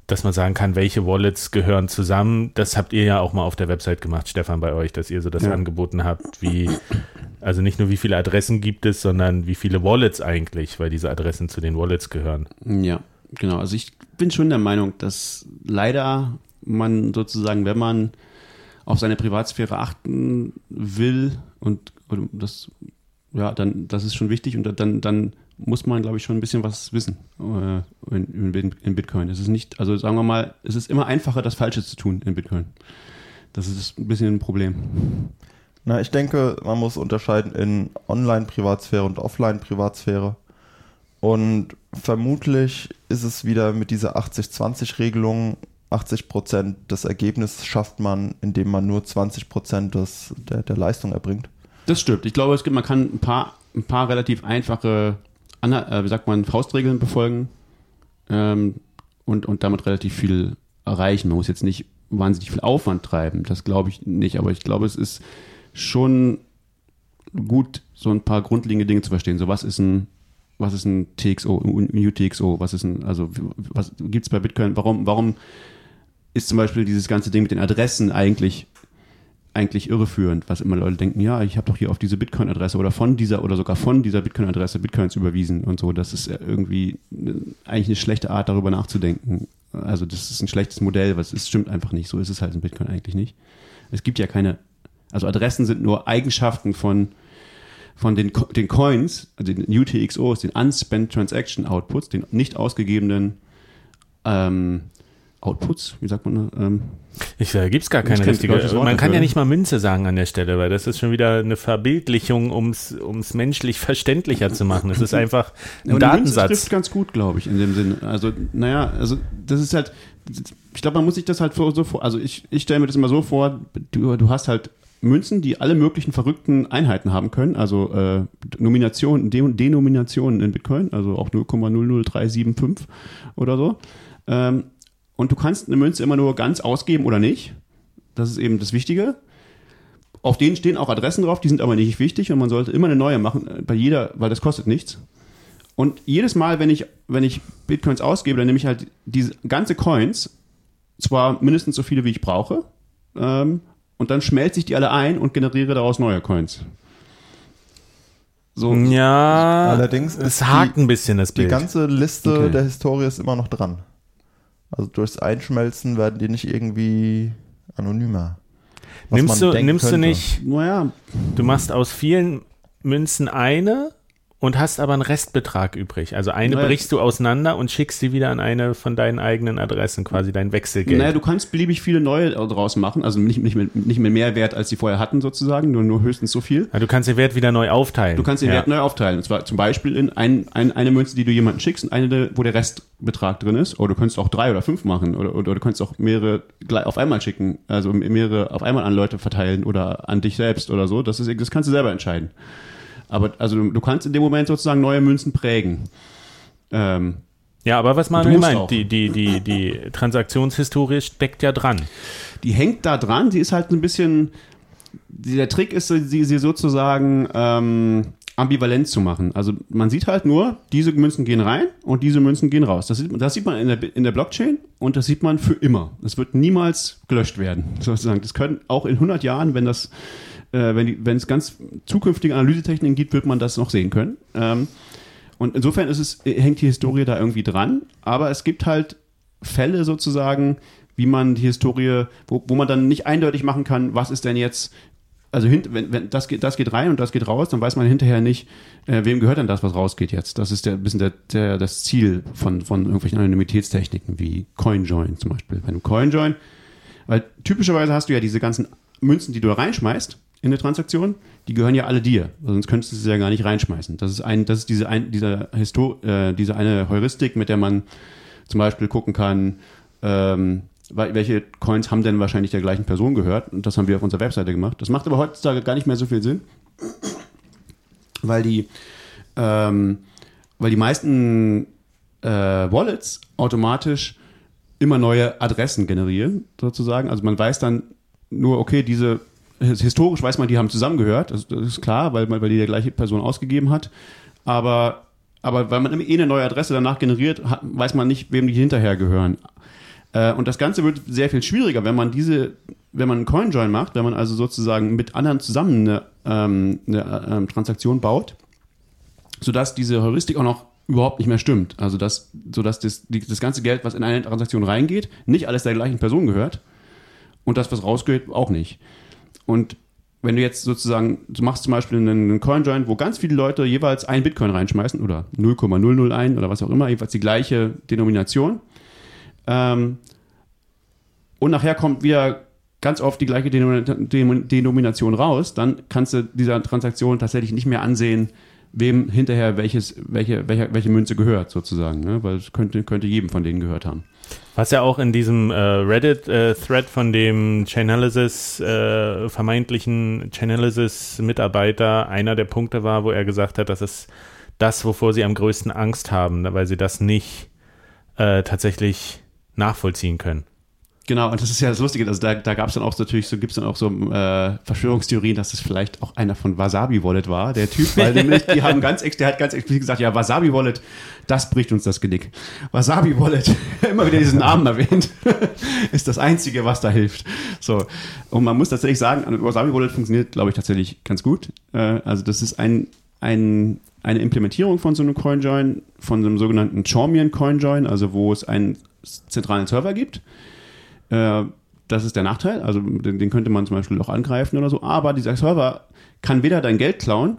dass man sagen kann, welche Wallets gehören zusammen. Das habt ihr ja auch mal auf der Website gemacht, Stefan, bei euch, dass ihr so das ja. angeboten habt, wie, also nicht nur wie viele Adressen gibt es, sondern wie viele Wallets eigentlich, weil diese Adressen zu den Wallets gehören. Ja, genau. Also ich bin schon der Meinung, dass leider man sozusagen, wenn man auf seine Privatsphäre achten will und, und das ja, dann, das ist schon wichtig und dann, dann muss man, glaube ich, schon ein bisschen was wissen äh, in, in, Bitcoin. Es ist nicht, also sagen wir mal, es ist immer einfacher, das Falsche zu tun in Bitcoin. Das ist ein bisschen ein Problem. Na, ich denke, man muss unterscheiden in Online-Privatsphäre und Offline-Privatsphäre. Und vermutlich ist es wieder mit dieser 80-20-Regelung, 80 Prozent des Ergebnisses schafft man, indem man nur 20 Prozent der, der Leistung erbringt. Das stimmt. Ich glaube, es gibt, man kann ein paar, ein paar relativ einfache, äh, wie sagt man, Faustregeln befolgen ähm, und, und damit relativ viel erreichen. Man muss jetzt nicht wahnsinnig viel Aufwand treiben, das glaube ich nicht, aber ich glaube, es ist schon gut, so ein paar grundlegende Dinge zu verstehen. So, was ist ein, was ist ein TXO, ein UTXO, was ist ein, also was gibt es bei Bitcoin, warum, warum ist zum Beispiel dieses ganze Ding mit den Adressen eigentlich eigentlich irreführend, was immer Leute denken, ja, ich habe doch hier auf diese Bitcoin-Adresse oder von dieser oder sogar von dieser Bitcoin-Adresse Bitcoins überwiesen und so. Das ist irgendwie eigentlich eine schlechte Art, darüber nachzudenken. Also das ist ein schlechtes Modell, was es stimmt einfach nicht. So ist es halt in Bitcoin eigentlich nicht. Es gibt ja keine, also Adressen sind nur Eigenschaften von von den, den Coins, also den UTXOs, den Unspent Transaction Outputs, den nicht ausgegebenen ähm, Outputs, wie sagt man? Ähm, ich, da gibt es gar keine richtige. Man kann ja nicht mal Münze sagen an der Stelle, weil das ist schon wieder eine Verbildlichung, um es menschlich verständlicher zu machen. Es ist einfach ein ja, Datensatz. Das trifft ganz gut, glaube ich, in dem Sinn. Also, naja, also das ist halt, ich glaube, man muss sich das halt so vor, also ich, ich stelle mir das immer so vor, du, du hast halt Münzen, die alle möglichen verrückten Einheiten haben können, also äh, Nominationen, De Denominationen in Bitcoin, also auch 0,00375 oder so. Ähm, und du kannst eine Münze immer nur ganz ausgeben oder nicht. Das ist eben das Wichtige. Auf denen stehen auch Adressen drauf, die sind aber nicht wichtig und man sollte immer eine neue machen, äh, bei jeder, weil das kostet nichts. Und jedes Mal, wenn ich, wenn ich Bitcoins ausgebe, dann nehme ich halt diese ganze Coins, zwar mindestens so viele, wie ich brauche, ähm, und dann schmelze ich die alle ein und generiere daraus neue Coins. So. Ja, allerdings es hakt die, ein bisschen das Bild. Die ganze Liste okay. der Historie ist immer noch dran. Also durchs Einschmelzen werden die nicht irgendwie anonymer. nimmst du, nimmst du nicht, naja, du machst aus vielen Münzen eine und hast aber einen Restbetrag übrig. Also eine naja. brichst du auseinander und schickst sie wieder an eine von deinen eigenen Adressen, quasi dein Wechselgeld. Naja, du kannst beliebig viele neue draus machen, also nicht, nicht, mehr, nicht mehr mehr Wert, als sie vorher hatten sozusagen, nur, nur höchstens so viel. Ja, du kannst den Wert wieder neu aufteilen. Du kannst den ja. Wert neu aufteilen. Und zwar zum Beispiel in ein, ein, eine Münze, die du jemandem schickst und eine, wo der Restbetrag drin ist. Oder du könntest auch drei oder fünf machen oder, oder, oder du könntest auch mehrere auf einmal schicken, also mehrere auf einmal an Leute verteilen oder an dich selbst oder so. Das, ist, das kannst du selber entscheiden. Aber also du, du kannst in dem Moment sozusagen neue Münzen prägen. Ähm, ja, aber was man meint, die, die, die, die Transaktionshistorie steckt ja dran. Die hängt da dran, sie ist halt ein bisschen, der Trick ist, sie, sie sozusagen ähm, ambivalent zu machen. Also man sieht halt nur, diese Münzen gehen rein und diese Münzen gehen raus. Das sieht, das sieht man in der, in der Blockchain und das sieht man für immer. Es wird niemals gelöscht werden, sozusagen. Das können auch in 100 Jahren, wenn das äh, wenn, wenn es ganz zukünftige Analysetechniken gibt, wird man das noch sehen können. Ähm, und insofern ist es, hängt die Historie da irgendwie dran, aber es gibt halt Fälle sozusagen, wie man die Historie, wo, wo man dann nicht eindeutig machen kann, was ist denn jetzt, also hint, wenn, wenn das, geht, das geht rein und das geht raus, dann weiß man hinterher nicht, äh, wem gehört denn das, was rausgeht jetzt. Das ist der, ein bisschen der, der, das Ziel von, von irgendwelchen Anonymitätstechniken wie CoinJoin zum Beispiel. Bei einem CoinJoin, weil typischerweise hast du ja diese ganzen Münzen, die du da reinschmeißt in eine Transaktion, die gehören ja alle dir. Sonst könntest du sie ja gar nicht reinschmeißen. Das ist ein, das ist diese ein, dieser Histo äh, diese eine Heuristik, mit der man zum Beispiel gucken kann, ähm, welche Coins haben denn wahrscheinlich der gleichen Person gehört. Und das haben wir auf unserer Webseite gemacht. Das macht aber heutzutage gar nicht mehr so viel Sinn, weil die, ähm, weil die meisten äh, Wallets automatisch immer neue Adressen generieren, sozusagen. Also man weiß dann nur, okay, diese historisch weiß man, die haben zusammengehört, das, das ist klar, weil, weil die der gleiche Person ausgegeben hat. Aber, aber weil man eh eine neue Adresse danach generiert, hat, weiß man nicht, wem die hinterher gehören. Äh, und das Ganze wird sehr viel schwieriger, wenn man diese, wenn man einen Coinjoin macht, wenn man also sozusagen mit anderen zusammen eine, ähm, eine ähm, Transaktion baut, sodass diese Heuristik auch noch überhaupt nicht mehr stimmt. Also dass, sodass das, die, das ganze Geld, was in eine Transaktion reingeht, nicht alles der gleichen Person gehört und das, was rausgeht, auch nicht. Und wenn du jetzt sozusagen, du machst zum Beispiel einen Coin-Join, wo ganz viele Leute jeweils ein Bitcoin reinschmeißen oder 0,001 oder was auch immer, jeweils die gleiche Denomination. Ähm, und nachher kommt wieder ganz oft die gleiche Denomination raus, dann kannst du dieser Transaktion tatsächlich nicht mehr ansehen, wem hinterher welches, welche, welche, welche Münze gehört, sozusagen, ne? weil es könnte, könnte jedem von denen gehört haben. Was ja auch in diesem äh, Reddit-Thread äh, von dem Chainalysis, äh, vermeintlichen Chainalysis-Mitarbeiter einer der Punkte war, wo er gesagt hat, das ist das, wovor sie am größten Angst haben, weil sie das nicht äh, tatsächlich nachvollziehen können. Genau, und das ist ja das Lustige, also da, da gab es dann auch natürlich so, gibt es dann auch so äh, Verschwörungstheorien, dass es vielleicht auch einer von Wasabi Wallet war, der Typ, weil nämlich, die haben ganz, der hat ganz explizit gesagt, ja, Wasabi Wallet, das bricht uns das Genick. Wasabi Wallet, immer wieder diesen Namen erwähnt, ist das Einzige, was da hilft. So, und man muss tatsächlich sagen, Wasabi Wallet funktioniert, glaube ich, tatsächlich ganz gut. Äh, also das ist ein, ein, eine Implementierung von so einem CoinJoin, von so einem sogenannten Chormian CoinJoin, also wo es einen zentralen Server gibt äh, das ist der Nachteil. Also den, den, könnte man zum Beispiel auch angreifen oder so. Aber dieser Server kann weder dein Geld klauen,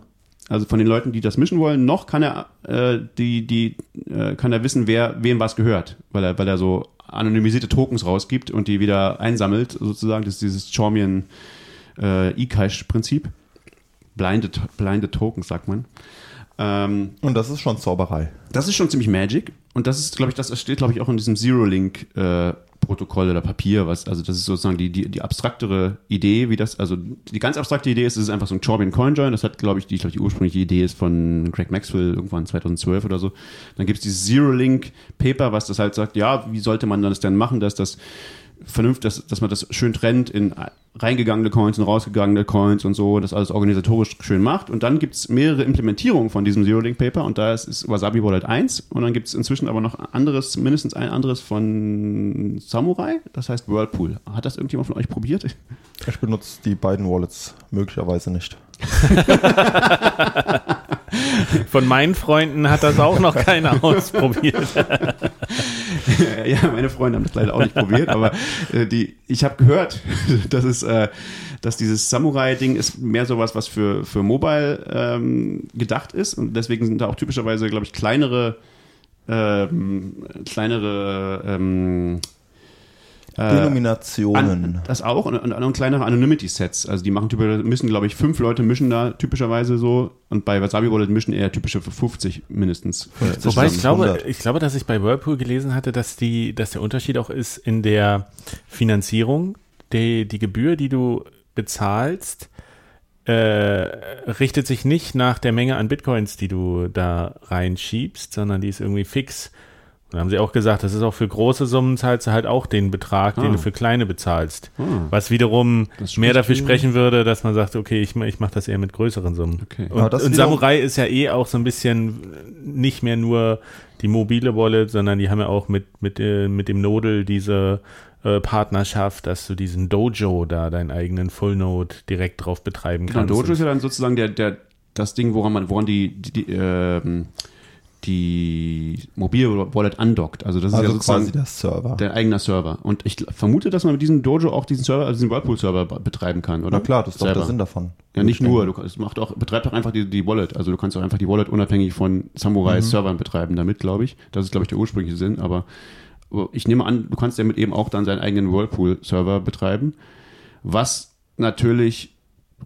also von den Leuten, die das mischen wollen, noch kann er äh, die die äh, kann er wissen, wer wem was gehört, weil er weil er so anonymisierte Tokens rausgibt und die wieder einsammelt sozusagen. Das ist dieses Chormian äh, E-Cache-Prinzip. Blinded, blinded Tokens sagt man. Ähm, und das ist schon Zauberei. Das ist schon ziemlich Magic. Und das ist, glaube ich, das steht, glaube ich, auch in diesem Zero-Link äh, Protokoll oder Papier, was, also das ist sozusagen die, die, die abstraktere Idee, wie das, also die ganz abstrakte Idee ist, es ist einfach so ein Chorbian Coinjoin, das hat, glaube ich, die, ich, die ursprüngliche Idee ist von Greg Maxwell irgendwann 2012 oder so. Dann gibt es dieses Zero-Link-Paper, was das halt sagt, ja, wie sollte man das denn machen, dass das vernünftig, dass, dass man das schön trennt in reingegangene Coins und rausgegangene Coins und so, das alles organisatorisch schön macht. Und dann gibt es mehrere Implementierungen von diesem Zero-Link-Paper und da ist, ist Wasabi Wallet 1 und dann gibt es inzwischen aber noch anderes, mindestens ein anderes von Samurai, das heißt Whirlpool. Hat das irgendjemand von euch probiert? Ich benutze die beiden Wallets möglicherweise nicht. Von meinen Freunden hat das auch noch keiner ausprobiert. ja, meine Freunde haben das leider auch nicht probiert, aber äh, die, ich habe gehört, dass es, äh, dass dieses Samurai-Ding ist mehr sowas, was für, für Mobile ähm, gedacht ist und deswegen sind da auch typischerweise, glaube ich, kleinere ähm, kleinere ähm, äh, Denominationen. An, das auch und, und, und kleinere Anonymity-Sets. Also die machen müssen, glaube ich, fünf Leute mischen da typischerweise so und bei Wasabi Wallet mischen eher typische 50 mindestens. 50 Wobei ich glaube, ich glaube, dass ich bei Whirlpool gelesen hatte, dass die, dass der Unterschied auch ist in der Finanzierung, die, die Gebühr, die du bezahlst, äh, richtet sich nicht nach der Menge an Bitcoins, die du da reinschiebst, sondern die ist irgendwie fix. Dann haben sie auch gesagt, das ist auch für große Summen zahlst du halt auch den Betrag, ah. den du für kleine bezahlst. Ah. Was wiederum mehr dafür sprechen würde, dass man sagt, okay, ich, ich mache das eher mit größeren Summen. Okay. Und, und Samurai ist ja eh auch so ein bisschen nicht mehr nur die mobile Wallet, sondern die haben ja auch mit, mit, äh, mit dem Nodel diese äh, Partnerschaft, dass du diesen Dojo da, deinen eigenen Full Node direkt drauf betreiben genau, kannst. Dojo ist ja dann sozusagen der, der, das Ding, woran man, woran die, die, die ähm, die mobile Wallet andockt. Also das ist also ja sozusagen quasi der Server. Der eigene Server. Und ich vermute, dass man mit diesem Dojo auch diesen Server, also diesen Whirlpool-Server betreiben kann, oder? Na klar, das ist Selber. doch der Sinn davon. Ja, nicht nur. Du, es macht auch, betreibt auch einfach die, die Wallet. Also du kannst auch einfach die Wallet unabhängig von Samurai-Servern mhm. betreiben damit, glaube ich. Das ist, glaube ich, der ursprüngliche Sinn. Aber ich nehme an, du kannst damit eben auch dann seinen eigenen Whirlpool-Server betreiben. Was natürlich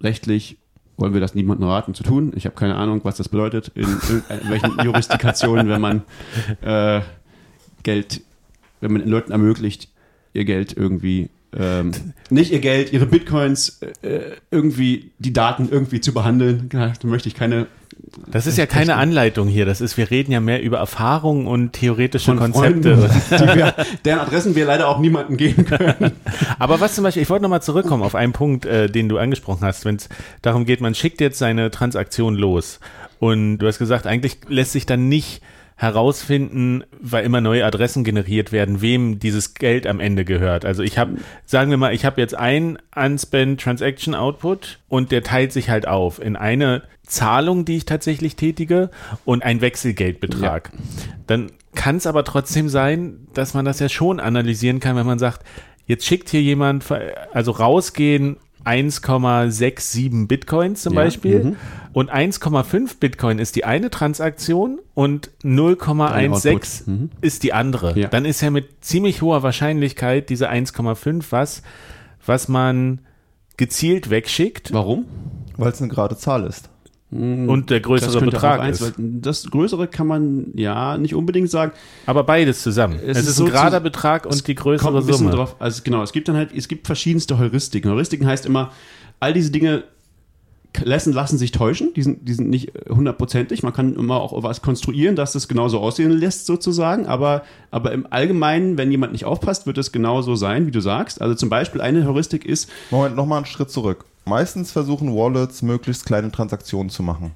rechtlich wollen wir das niemandem raten zu tun. Ich habe keine Ahnung, was das bedeutet, in, in welchen Jurisdikationen, wenn man äh, Geld, wenn man den Leuten ermöglicht, ihr Geld irgendwie ähm, nicht ihr Geld, ihre Bitcoins äh, irgendwie die Daten irgendwie zu behandeln. Da möchte ich keine das ist ja keine Anleitung hier. Das ist, wir reden ja mehr über Erfahrungen und theoretische Konzepte. wir, deren Adressen wir leider auch niemandem geben können. Aber was zum Beispiel, ich wollte nochmal zurückkommen auf einen Punkt, äh, den du angesprochen hast, wenn es darum geht, man schickt jetzt seine Transaktion los. Und du hast gesagt, eigentlich lässt sich dann nicht herausfinden, weil immer neue Adressen generiert werden, wem dieses Geld am Ende gehört. Also ich habe, sagen wir mal, ich habe jetzt ein Unspent Transaction Output und der teilt sich halt auf in eine Zahlung, die ich tatsächlich tätige und ein Wechselgeldbetrag. Ja. Dann kann es aber trotzdem sein, dass man das ja schon analysieren kann, wenn man sagt, jetzt schickt hier jemand, also rausgehen 1,67 Bitcoins zum ja, Beispiel. Mhm. Und 1,5 Bitcoin ist die eine Transaktion und 0,16 mhm. ist die andere. Ja. Dann ist ja mit ziemlich hoher Wahrscheinlichkeit diese 1,5 was, was man gezielt wegschickt. Warum? Weil es eine gerade Zahl ist. Mhm. Und der größere Betrag eins, ist. Das größere kann man ja nicht unbedingt sagen. Aber beides zusammen. Es, es ist, ist, ein so gerader Betrag und die größere Summe. Drauf, also genau, es gibt dann halt, es gibt verschiedenste Heuristiken. Heuristiken heißt immer, all diese Dinge lassen, lassen sich täuschen, die sind, die sind nicht hundertprozentig. Man kann immer auch was konstruieren, dass das genauso aussehen lässt, sozusagen. Aber, aber im Allgemeinen, wenn jemand nicht aufpasst, wird es genauso sein, wie du sagst. Also zum Beispiel eine Heuristik ist. Moment, nochmal einen Schritt zurück. Meistens versuchen Wallets möglichst kleine Transaktionen zu machen.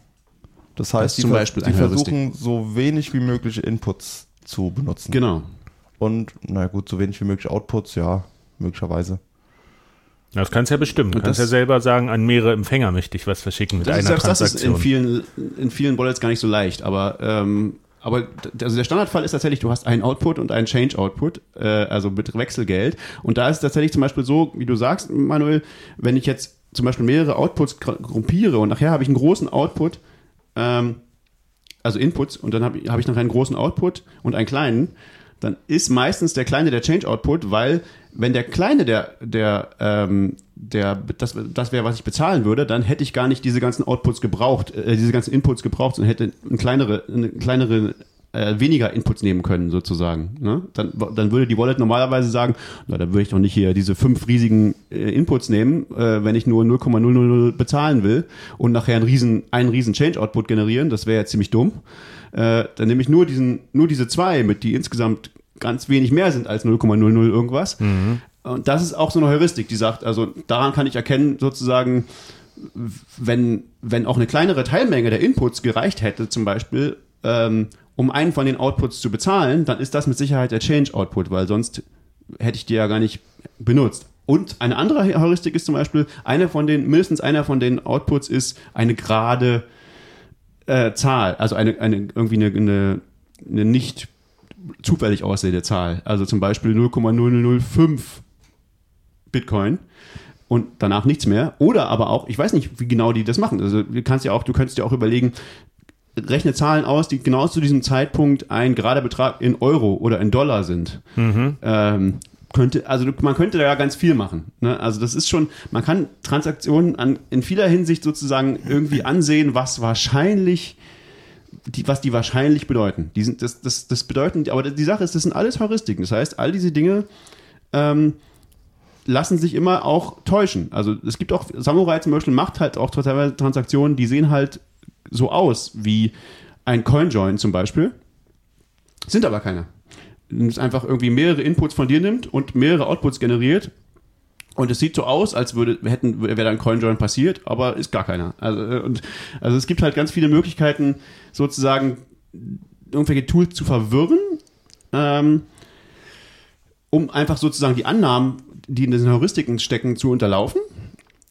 Das heißt, das die, Beispiel die versuchen so wenig wie möglich Inputs zu benutzen. Genau. Und, na gut, so wenig wie möglich Outputs, ja, möglicherweise. Das kannst du ja bestimmen. Du kannst ja selber sagen, an mehrere Empfänger möchte ich was verschicken mit das einer ist, Transaktion. Das ist in vielen, in vielen Wallets gar nicht so leicht, aber ähm, aber also der Standardfall ist tatsächlich, du hast einen Output und einen Change-Output, äh, also mit Wechselgeld. Und da ist es tatsächlich zum Beispiel so, wie du sagst, Manuel, wenn ich jetzt zum Beispiel mehrere Outputs gruppiere und nachher habe ich einen großen Output, ähm, also Inputs, und dann habe hab ich nachher einen großen Output und einen kleinen, dann ist meistens der kleine der Change-Output, weil wenn der kleine der, der, ähm, der, das, das wäre, was ich bezahlen würde, dann hätte ich gar nicht diese ganzen Outputs gebraucht, äh, diese ganzen Inputs gebraucht, sondern hätte eine kleinere, eine kleinere äh, weniger Inputs nehmen können, sozusagen. Ne? Dann, dann würde die Wallet normalerweise sagen, na, dann würde ich doch nicht hier diese fünf riesigen äh, Inputs nehmen, äh, wenn ich nur 0,000 bezahlen will und nachher einen riesen, einen riesen Change-Output generieren. Das wäre ja ziemlich dumm. Äh, dann nehme ich nur diesen, nur diese zwei mit, die insgesamt ganz wenig mehr sind als 0,00 irgendwas. Mhm. Und das ist auch so eine Heuristik, die sagt, also daran kann ich erkennen, sozusagen, wenn, wenn auch eine kleinere Teilmenge der Inputs gereicht hätte, zum Beispiel, ähm, um einen von den Outputs zu bezahlen, dann ist das mit Sicherheit der Change-Output, weil sonst hätte ich die ja gar nicht benutzt. Und eine andere Heuristik ist zum Beispiel, eine von den, mindestens einer von den Outputs ist eine gerade äh, Zahl, also eine, eine irgendwie eine, eine, eine nicht zufällig aussehende Zahl. Also zum Beispiel 0,005 Bitcoin und danach nichts mehr. Oder aber auch, ich weiß nicht, wie genau die das machen. Also du kannst ja auch, du könntest ja auch überlegen, rechne Zahlen aus, die genau zu diesem Zeitpunkt ein gerader Betrag in Euro oder in Dollar sind. Mhm. Ähm, könnte, also man könnte da ja ganz viel machen. Ne? Also das ist schon, man kann Transaktionen an, in vieler Hinsicht sozusagen irgendwie ansehen, was wahrscheinlich, die, was die wahrscheinlich bedeuten. Die sind, das, das, das bedeuten, aber die Sache ist, das sind alles Heuristiken. Das heißt, all diese Dinge ähm, lassen sich immer auch täuschen. Also es gibt auch, Samurai zum Beispiel macht halt auch teilweise Transaktionen, die sehen halt so aus wie ein CoinJoin zum Beispiel, sind aber keine. Es einfach irgendwie mehrere Inputs von dir nimmt und mehrere Outputs generiert und es sieht so aus, als würde hätten wäre da ein CoinJoin passiert, aber ist gar keiner. Also, äh, und, also es gibt halt ganz viele Möglichkeiten, sozusagen irgendwelche Tools zu verwirren, ähm, um einfach sozusagen die Annahmen, die in diesen Heuristiken stecken, zu unterlaufen.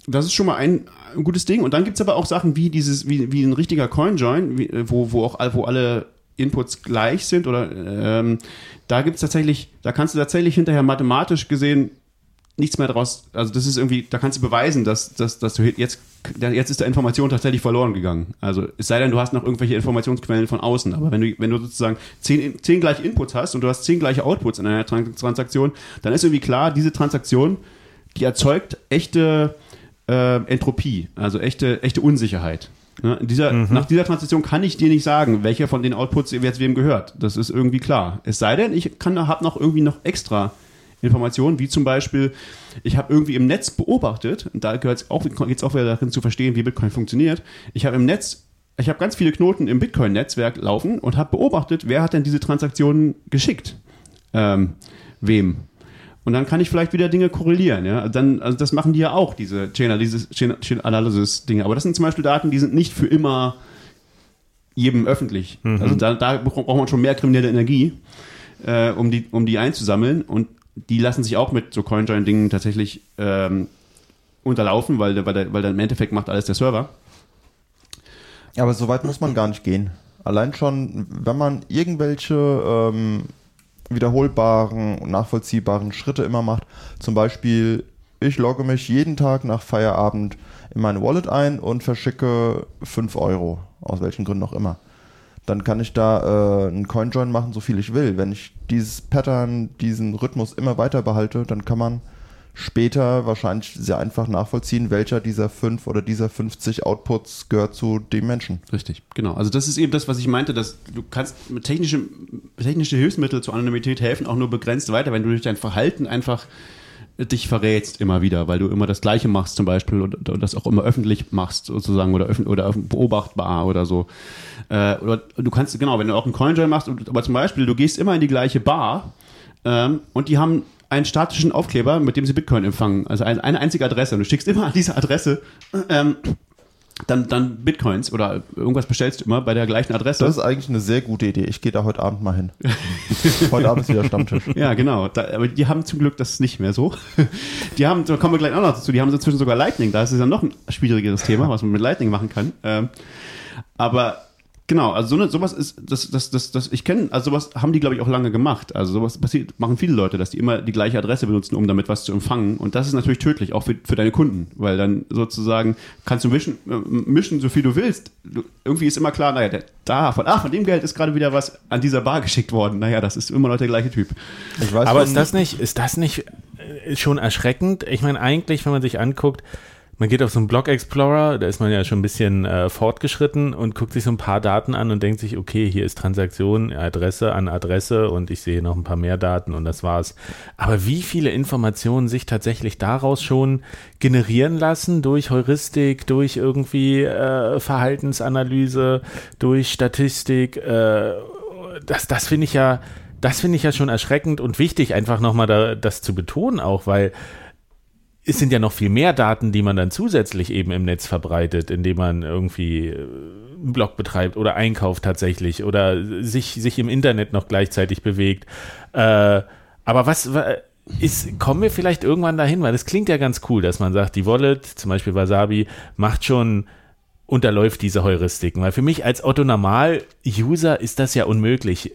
Das ist schon mal ein, ein gutes Ding. Und dann gibt es aber auch Sachen wie dieses, wie, wie ein richtiger Coinjoin, wie, wo, wo auch wo alle Inputs gleich sind oder ähm, da gibt es tatsächlich, da kannst du tatsächlich hinterher mathematisch gesehen nichts mehr draus, also das ist irgendwie, da kannst du beweisen, dass, dass, dass du jetzt, jetzt ist der Information tatsächlich verloren gegangen. Also es sei denn, du hast noch irgendwelche Informationsquellen von außen, aber wenn du, wenn du sozusagen zehn, zehn gleiche Inputs hast und du hast zehn gleiche Outputs in einer Transaktion, dann ist irgendwie klar, diese Transaktion, die erzeugt echte äh, Entropie, also echte, echte Unsicherheit. Ne? Dieser, mhm. Nach dieser Transaktion kann ich dir nicht sagen, welcher von den Outputs jetzt wem gehört. Das ist irgendwie klar. Es sei denn, ich habe noch irgendwie noch extra Informationen, wie zum Beispiel, ich habe irgendwie im Netz beobachtet, und da geht es auch, geht's auch wieder darin zu verstehen, wie Bitcoin funktioniert. Ich habe im Netz, ich habe ganz viele Knoten im Bitcoin-Netzwerk laufen und habe beobachtet, wer hat denn diese Transaktionen geschickt? Ähm, wem? Und dann kann ich vielleicht wieder Dinge korrelieren. Ja? Dann, also das machen die ja auch, diese Chain Analysis-Dinge. Aber das sind zum Beispiel Daten, die sind nicht für immer jedem öffentlich. Mhm. Also da, da, braucht man schon mehr kriminelle Energie, äh, um, die, um die einzusammeln. Und die lassen sich auch mit so CoinJoin-Dingen tatsächlich ähm, unterlaufen, weil, weil, weil dann im Endeffekt macht alles der Server. Aber so weit muss man gar nicht gehen. Allein schon, wenn man irgendwelche ähm, wiederholbaren und nachvollziehbaren Schritte immer macht. Zum Beispiel, ich logge mich jeden Tag nach Feierabend in meine Wallet ein und verschicke 5 Euro, aus welchen Gründen auch immer. Dann kann ich da äh, einen Coinjoin machen, so viel ich will. Wenn ich dieses Pattern, diesen Rhythmus immer weiter behalte, dann kann man später wahrscheinlich sehr einfach nachvollziehen, welcher dieser fünf oder dieser 50 Outputs gehört zu dem Menschen. Richtig, genau. Also das ist eben das, was ich meinte, dass du kannst mit technische, Hilfsmittel zur Anonymität helfen, auch nur begrenzt weiter, wenn du durch dein Verhalten einfach dich verrätst immer wieder, weil du immer das Gleiche machst zum Beispiel und, und das auch immer öffentlich machst sozusagen oder, oder beobachtbar oder so. Äh, oder du kannst, genau, wenn du auch einen Coinjoin machst, aber zum Beispiel, du gehst immer in die gleiche Bar ähm, und die haben einen statischen Aufkleber, mit dem sie Bitcoin empfangen. Also eine, eine einzige Adresse. Und du schickst immer an diese Adresse ähm, dann, dann Bitcoins oder irgendwas bestellst du immer bei der gleichen Adresse. Das ist eigentlich eine sehr gute Idee. Ich gehe da heute Abend mal hin. heute Abend ist wieder Stammtisch. Ja, genau. Da, aber die haben zum Glück das nicht mehr so. Die haben, da kommen wir gleich auch noch dazu, die haben inzwischen sogar Lightning. Da ist es ja noch ein schwierigeres Thema, was man mit Lightning machen kann. Ähm, aber Genau, also so eine, sowas ist, das, das, das, das, ich kenne, also sowas haben die, glaube ich, auch lange gemacht. Also sowas passiert, machen viele Leute, dass die immer die gleiche Adresse benutzen, um damit was zu empfangen. Und das ist natürlich tödlich, auch für, für deine Kunden, weil dann sozusagen kannst du mischen, äh, mischen so viel du willst. Du, irgendwie ist immer klar, naja, der, da, von, ah, von dem Geld ist gerade wieder was an dieser Bar geschickt worden. Naja, das ist immer noch der gleiche Typ. Weiß, Aber ist das nicht, ist das nicht äh, schon erschreckend? Ich meine, eigentlich, wenn man sich anguckt, man geht auf so einen Block Explorer, da ist man ja schon ein bisschen äh, fortgeschritten und guckt sich so ein paar Daten an und denkt sich, okay, hier ist Transaktion, Adresse an Adresse und ich sehe noch ein paar mehr Daten und das war's. Aber wie viele Informationen sich tatsächlich daraus schon generieren lassen durch Heuristik, durch irgendwie äh, Verhaltensanalyse, durch Statistik, äh, das, das finde ich ja, das finde ich ja schon erschreckend und wichtig, einfach nochmal da, das zu betonen auch, weil es sind ja noch viel mehr Daten, die man dann zusätzlich eben im Netz verbreitet, indem man irgendwie äh, einen Blog betreibt oder einkauft tatsächlich oder sich, sich im Internet noch gleichzeitig bewegt. Äh, aber was ist, kommen wir vielleicht irgendwann dahin, weil das klingt ja ganz cool, dass man sagt, die Wallet, zum Beispiel Wasabi, macht schon unterläuft diese Heuristiken. Weil für mich als Otto Normal-User ist das ja unmöglich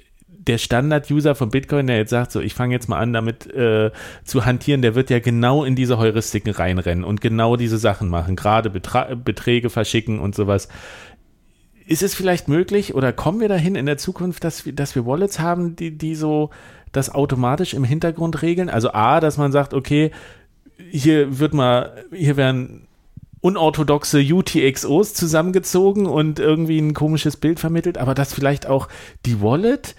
der Standard-User von Bitcoin, der jetzt sagt, so, ich fange jetzt mal an, damit äh, zu hantieren, der wird ja genau in diese Heuristiken reinrennen und genau diese Sachen machen, gerade Betra Beträge verschicken und sowas. Ist es vielleicht möglich oder kommen wir dahin in der Zukunft, dass wir, dass wir Wallets haben, die, die so das automatisch im Hintergrund regeln? Also A, dass man sagt, okay, hier wird mal, hier werden unorthodoxe UTXOs zusammengezogen und irgendwie ein komisches Bild vermittelt, aber dass vielleicht auch die Wallet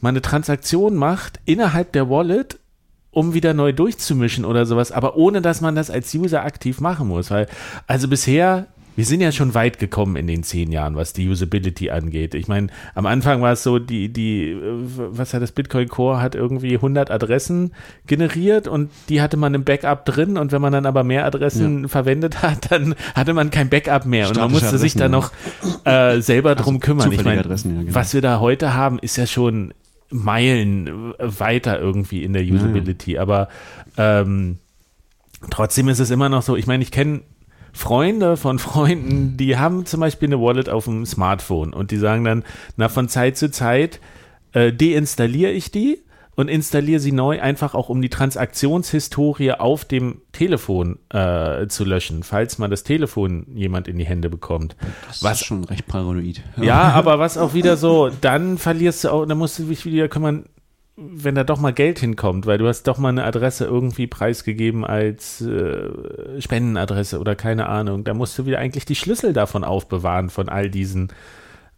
man eine Transaktion macht innerhalb der Wallet, um wieder neu durchzumischen oder sowas, aber ohne dass man das als User aktiv machen muss. Weil, also bisher, wir sind ja schon weit gekommen in den zehn Jahren, was die Usability angeht. Ich meine, am Anfang war es so, die, die, was hat das Bitcoin Core, hat irgendwie 100 Adressen generiert und die hatte man im Backup drin und wenn man dann aber mehr Adressen ja. verwendet hat, dann hatte man kein Backup mehr Statische und man musste Adressen, sich da noch äh, selber also drum kümmern. Ich meine, ja, genau. was wir da heute haben, ist ja schon Meilen weiter irgendwie in der Usability. Ja. Aber ähm, trotzdem ist es immer noch so, ich meine, ich kenne Freunde von Freunden, die haben zum Beispiel eine Wallet auf dem Smartphone und die sagen dann, na, von Zeit zu Zeit äh, deinstalliere ich die und installiere sie neu, einfach auch um die Transaktionshistorie auf dem Telefon äh, zu löschen, falls man das Telefon jemand in die Hände bekommt. Das was, ist schon recht paranoid. Ja, aber was auch wieder so, dann verlierst du auch, dann musst du dich wieder kümmern, wenn da doch mal Geld hinkommt, weil du hast doch mal eine Adresse irgendwie preisgegeben als äh, Spendenadresse oder keine Ahnung. Da musst du wieder eigentlich die Schlüssel davon aufbewahren, von all diesen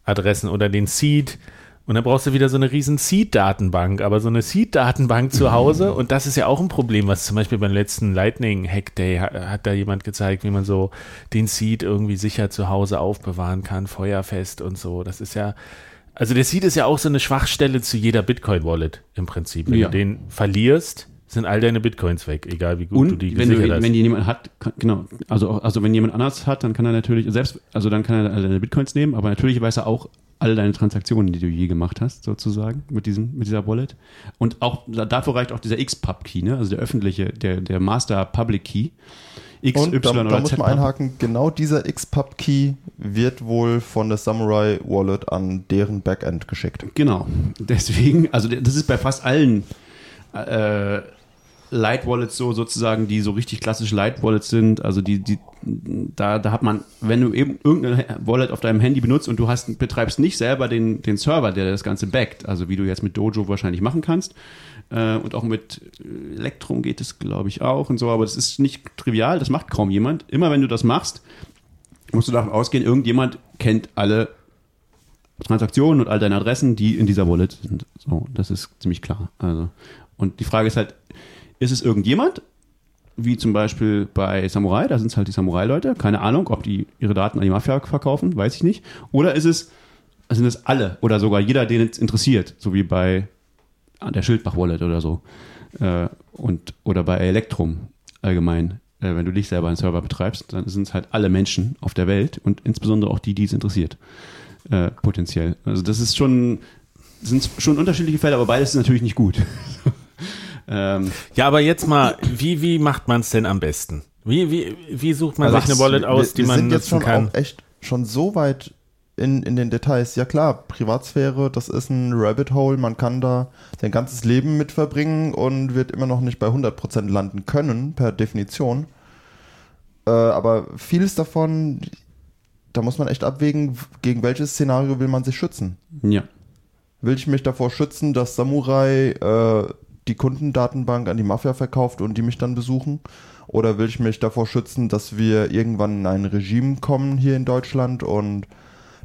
Adressen oder den Seed und dann brauchst du wieder so eine riesen Seed-Datenbank, aber so eine Seed-Datenbank zu Hause, und das ist ja auch ein Problem, was zum Beispiel beim letzten Lightning Hack Day hat, hat, da jemand gezeigt, wie man so den Seed irgendwie sicher zu Hause aufbewahren kann, feuerfest und so. Das ist ja, also der Seed ist ja auch so eine Schwachstelle zu jeder Bitcoin-Wallet im Prinzip. Wenn ja. du den verlierst, sind all deine Bitcoins weg, egal wie gut und du die wenn gesichert du, hast. wenn die jemand hat, kann, genau, also also wenn jemand anders hat, dann kann er natürlich selbst, also dann kann er deine Bitcoins nehmen, aber natürlich weiß er auch alle deine Transaktionen, die du je gemacht hast, sozusagen, mit, diesem, mit dieser Wallet. Und auch dafür reicht auch dieser X-Pub-Key, ne? also der öffentliche, der, der Master Public Key. X, und y da, da muss man einhaken, genau dieser X-Pub-Key wird wohl von der Samurai Wallet an deren Backend geschickt. Genau. Deswegen, also das ist bei fast allen äh, Light Wallets so sozusagen, die so richtig klassische Light Wallets sind. Also die, die, da, da hat man, wenn du eben irgendeine Wallet auf deinem Handy benutzt und du hast, betreibst nicht selber den, den Server, der das Ganze backt, also wie du jetzt mit Dojo wahrscheinlich machen kannst. Äh, und auch mit Electrum geht es, glaube ich, auch und so, aber das ist nicht trivial, das macht kaum jemand. Immer wenn du das machst, musst du davon ausgehen, irgendjemand kennt alle Transaktionen und all deine Adressen, die in dieser Wallet sind. So, das ist ziemlich klar. Also, und die Frage ist halt, ist es irgendjemand wie zum Beispiel bei Samurai, da sind es halt die Samurai-Leute. Keine Ahnung, ob die ihre Daten an die Mafia verkaufen, weiß ich nicht. Oder ist es, sind es alle oder sogar jeder, den es interessiert, so wie bei der Schildbach-Wallet oder so. Äh, und, oder bei Electrum allgemein. Äh, wenn du dich selber einen Server betreibst, dann sind es halt alle Menschen auf der Welt und insbesondere auch die, die es interessiert. Äh, potenziell. Also das ist schon, sind schon unterschiedliche Fälle, aber beides ist natürlich nicht gut. ähm, ja, aber jetzt mal, wie, wie macht man es denn am besten? Wie, wie, wie sucht man also sich eine Wallet aus, wir, die man kann? Sind jetzt schon echt schon so weit in, in den Details. Ja klar, Privatsphäre, das ist ein Rabbit Hole, man kann da sein ganzes Leben mit verbringen und wird immer noch nicht bei 100% landen können, per Definition. Äh, aber vieles davon, da muss man echt abwägen, gegen welches Szenario will man sich schützen. Ja. Will ich mich davor schützen, dass Samurai äh, die Kundendatenbank an die Mafia verkauft und die mich dann besuchen? Oder will ich mich davor schützen, dass wir irgendwann in ein Regime kommen hier in Deutschland und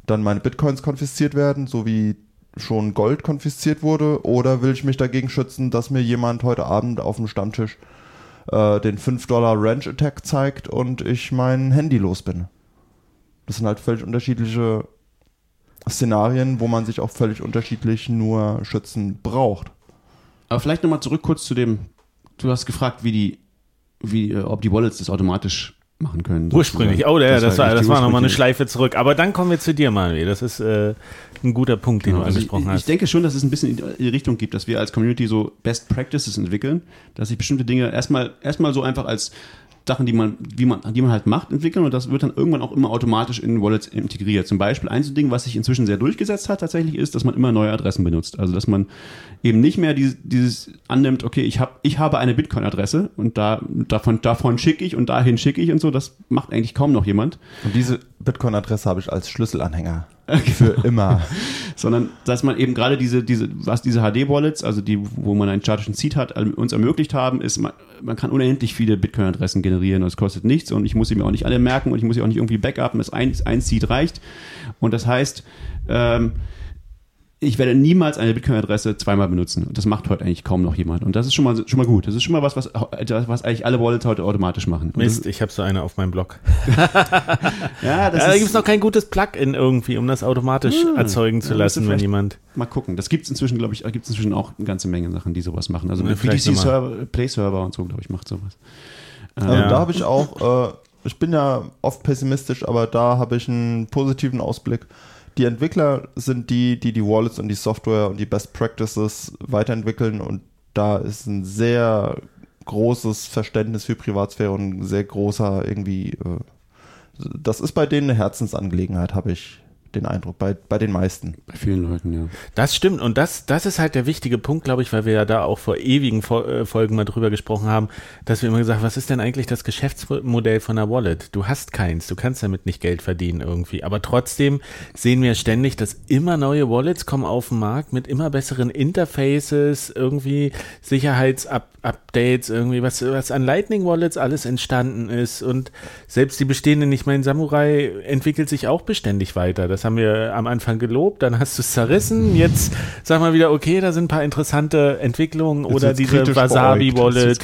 dann meine Bitcoins konfisziert werden, so wie schon Gold konfisziert wurde? Oder will ich mich dagegen schützen, dass mir jemand heute Abend auf dem Stammtisch äh, den 5-Dollar Ranch Attack zeigt und ich mein Handy los bin? Das sind halt völlig unterschiedliche Szenarien, wo man sich auch völlig unterschiedlich nur schützen braucht. Aber vielleicht nochmal zurück kurz zu dem, du hast gefragt, wie die, wie, äh, ob die Wallets das automatisch machen können. Ursprünglich, oh, der, das, das war, das war nochmal eine Schleife zurück. Aber dann kommen wir zu dir, Manuel. Das ist äh, ein guter Punkt, den genau, du also angesprochen ich, hast. Ich denke schon, dass es ein bisschen in die Richtung gibt, dass wir als Community so Best Practices entwickeln, dass sich bestimmte Dinge erstmal, erstmal so einfach als Sachen, die man, wie man, die man halt macht, entwickeln und das wird dann irgendwann auch immer automatisch in Wallets integriert. Zum Beispiel ein Ding, was sich inzwischen sehr durchgesetzt hat, tatsächlich ist, dass man immer neue Adressen benutzt. Also dass man eben nicht mehr dieses, dieses annimmt, okay, ich habe ich habe eine Bitcoin-Adresse und da davon davon schicke ich und dahin schicke ich und so. Das macht eigentlich kaum noch jemand. Und diese Bitcoin-Adresse habe ich als Schlüsselanhänger. Für immer. Sondern, dass man eben gerade diese, diese, was diese HD-Wallets, also die, wo man einen statischen Seed hat, uns ermöglicht haben, ist, man, man kann unendlich viele Bitcoin-Adressen generieren und es kostet nichts und ich muss sie mir auch nicht alle merken und ich muss sie auch nicht irgendwie backupen, dass ein, ein Seed reicht. Und das heißt, ähm, ich werde niemals eine Bitcoin-Adresse zweimal benutzen. Und das macht heute eigentlich kaum noch jemand. Und das ist schon mal, schon mal gut. Das ist schon mal was, was, was eigentlich alle Wallets heute automatisch machen. Und Mist, ich habe so eine auf meinem Blog. ja, das ja, da gibt es noch kein gutes Plugin irgendwie, um das automatisch ja, erzeugen zu ja, lassen, wenn jemand. Mal gucken. Das gibt es inzwischen, glaube ich, gibt es inzwischen auch eine ganze Menge Sachen, die sowas machen. Also ja, VDC-Server, Play-Server und so, glaube ich, macht sowas. Also da habe ich auch, äh, ich bin ja oft pessimistisch, aber da habe ich einen positiven Ausblick die Entwickler sind die, die die Wallets und die Software und die Best Practices weiterentwickeln und da ist ein sehr großes Verständnis für Privatsphäre und ein sehr großer irgendwie, äh, das ist bei denen eine Herzensangelegenheit, habe ich den Eindruck, bei, bei den meisten. Bei vielen Leuten, ja. Das stimmt und das, das ist halt der wichtige Punkt, glaube ich, weil wir ja da auch vor ewigen äh, Folgen mal drüber gesprochen haben, dass wir immer gesagt was ist denn eigentlich das Geschäftsmodell von einer Wallet? Du hast keins, du kannst damit nicht Geld verdienen irgendwie, aber trotzdem sehen wir ständig, dass immer neue Wallets kommen auf den Markt mit immer besseren Interfaces, irgendwie Sicherheitsupdates, irgendwie was, was an Lightning Wallets alles entstanden ist und selbst die bestehenden, ich meine, Samurai entwickelt sich auch beständig weiter. Das haben wir am Anfang gelobt, dann hast du es zerrissen. Jetzt sag mal wieder, okay, da sind ein paar interessante Entwicklungen jetzt oder diese Wasabi-Wallet.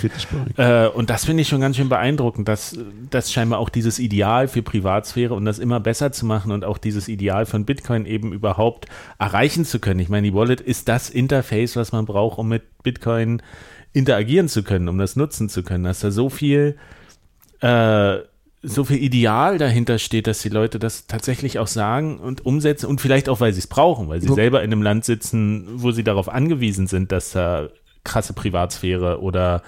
Äh, und das finde ich schon ganz schön beeindruckend, dass das scheinbar auch dieses Ideal für Privatsphäre und das immer besser zu machen und auch dieses Ideal von Bitcoin eben überhaupt erreichen zu können. Ich meine, die Wallet ist das Interface, was man braucht, um mit Bitcoin interagieren zu können, um das nutzen zu können. Dass da so viel äh, so viel Ideal dahinter steht, dass die Leute das tatsächlich auch sagen und umsetzen und vielleicht auch, weil sie es brauchen, weil sie wo, selber in einem Land sitzen, wo sie darauf angewiesen sind, dass da krasse Privatsphäre oder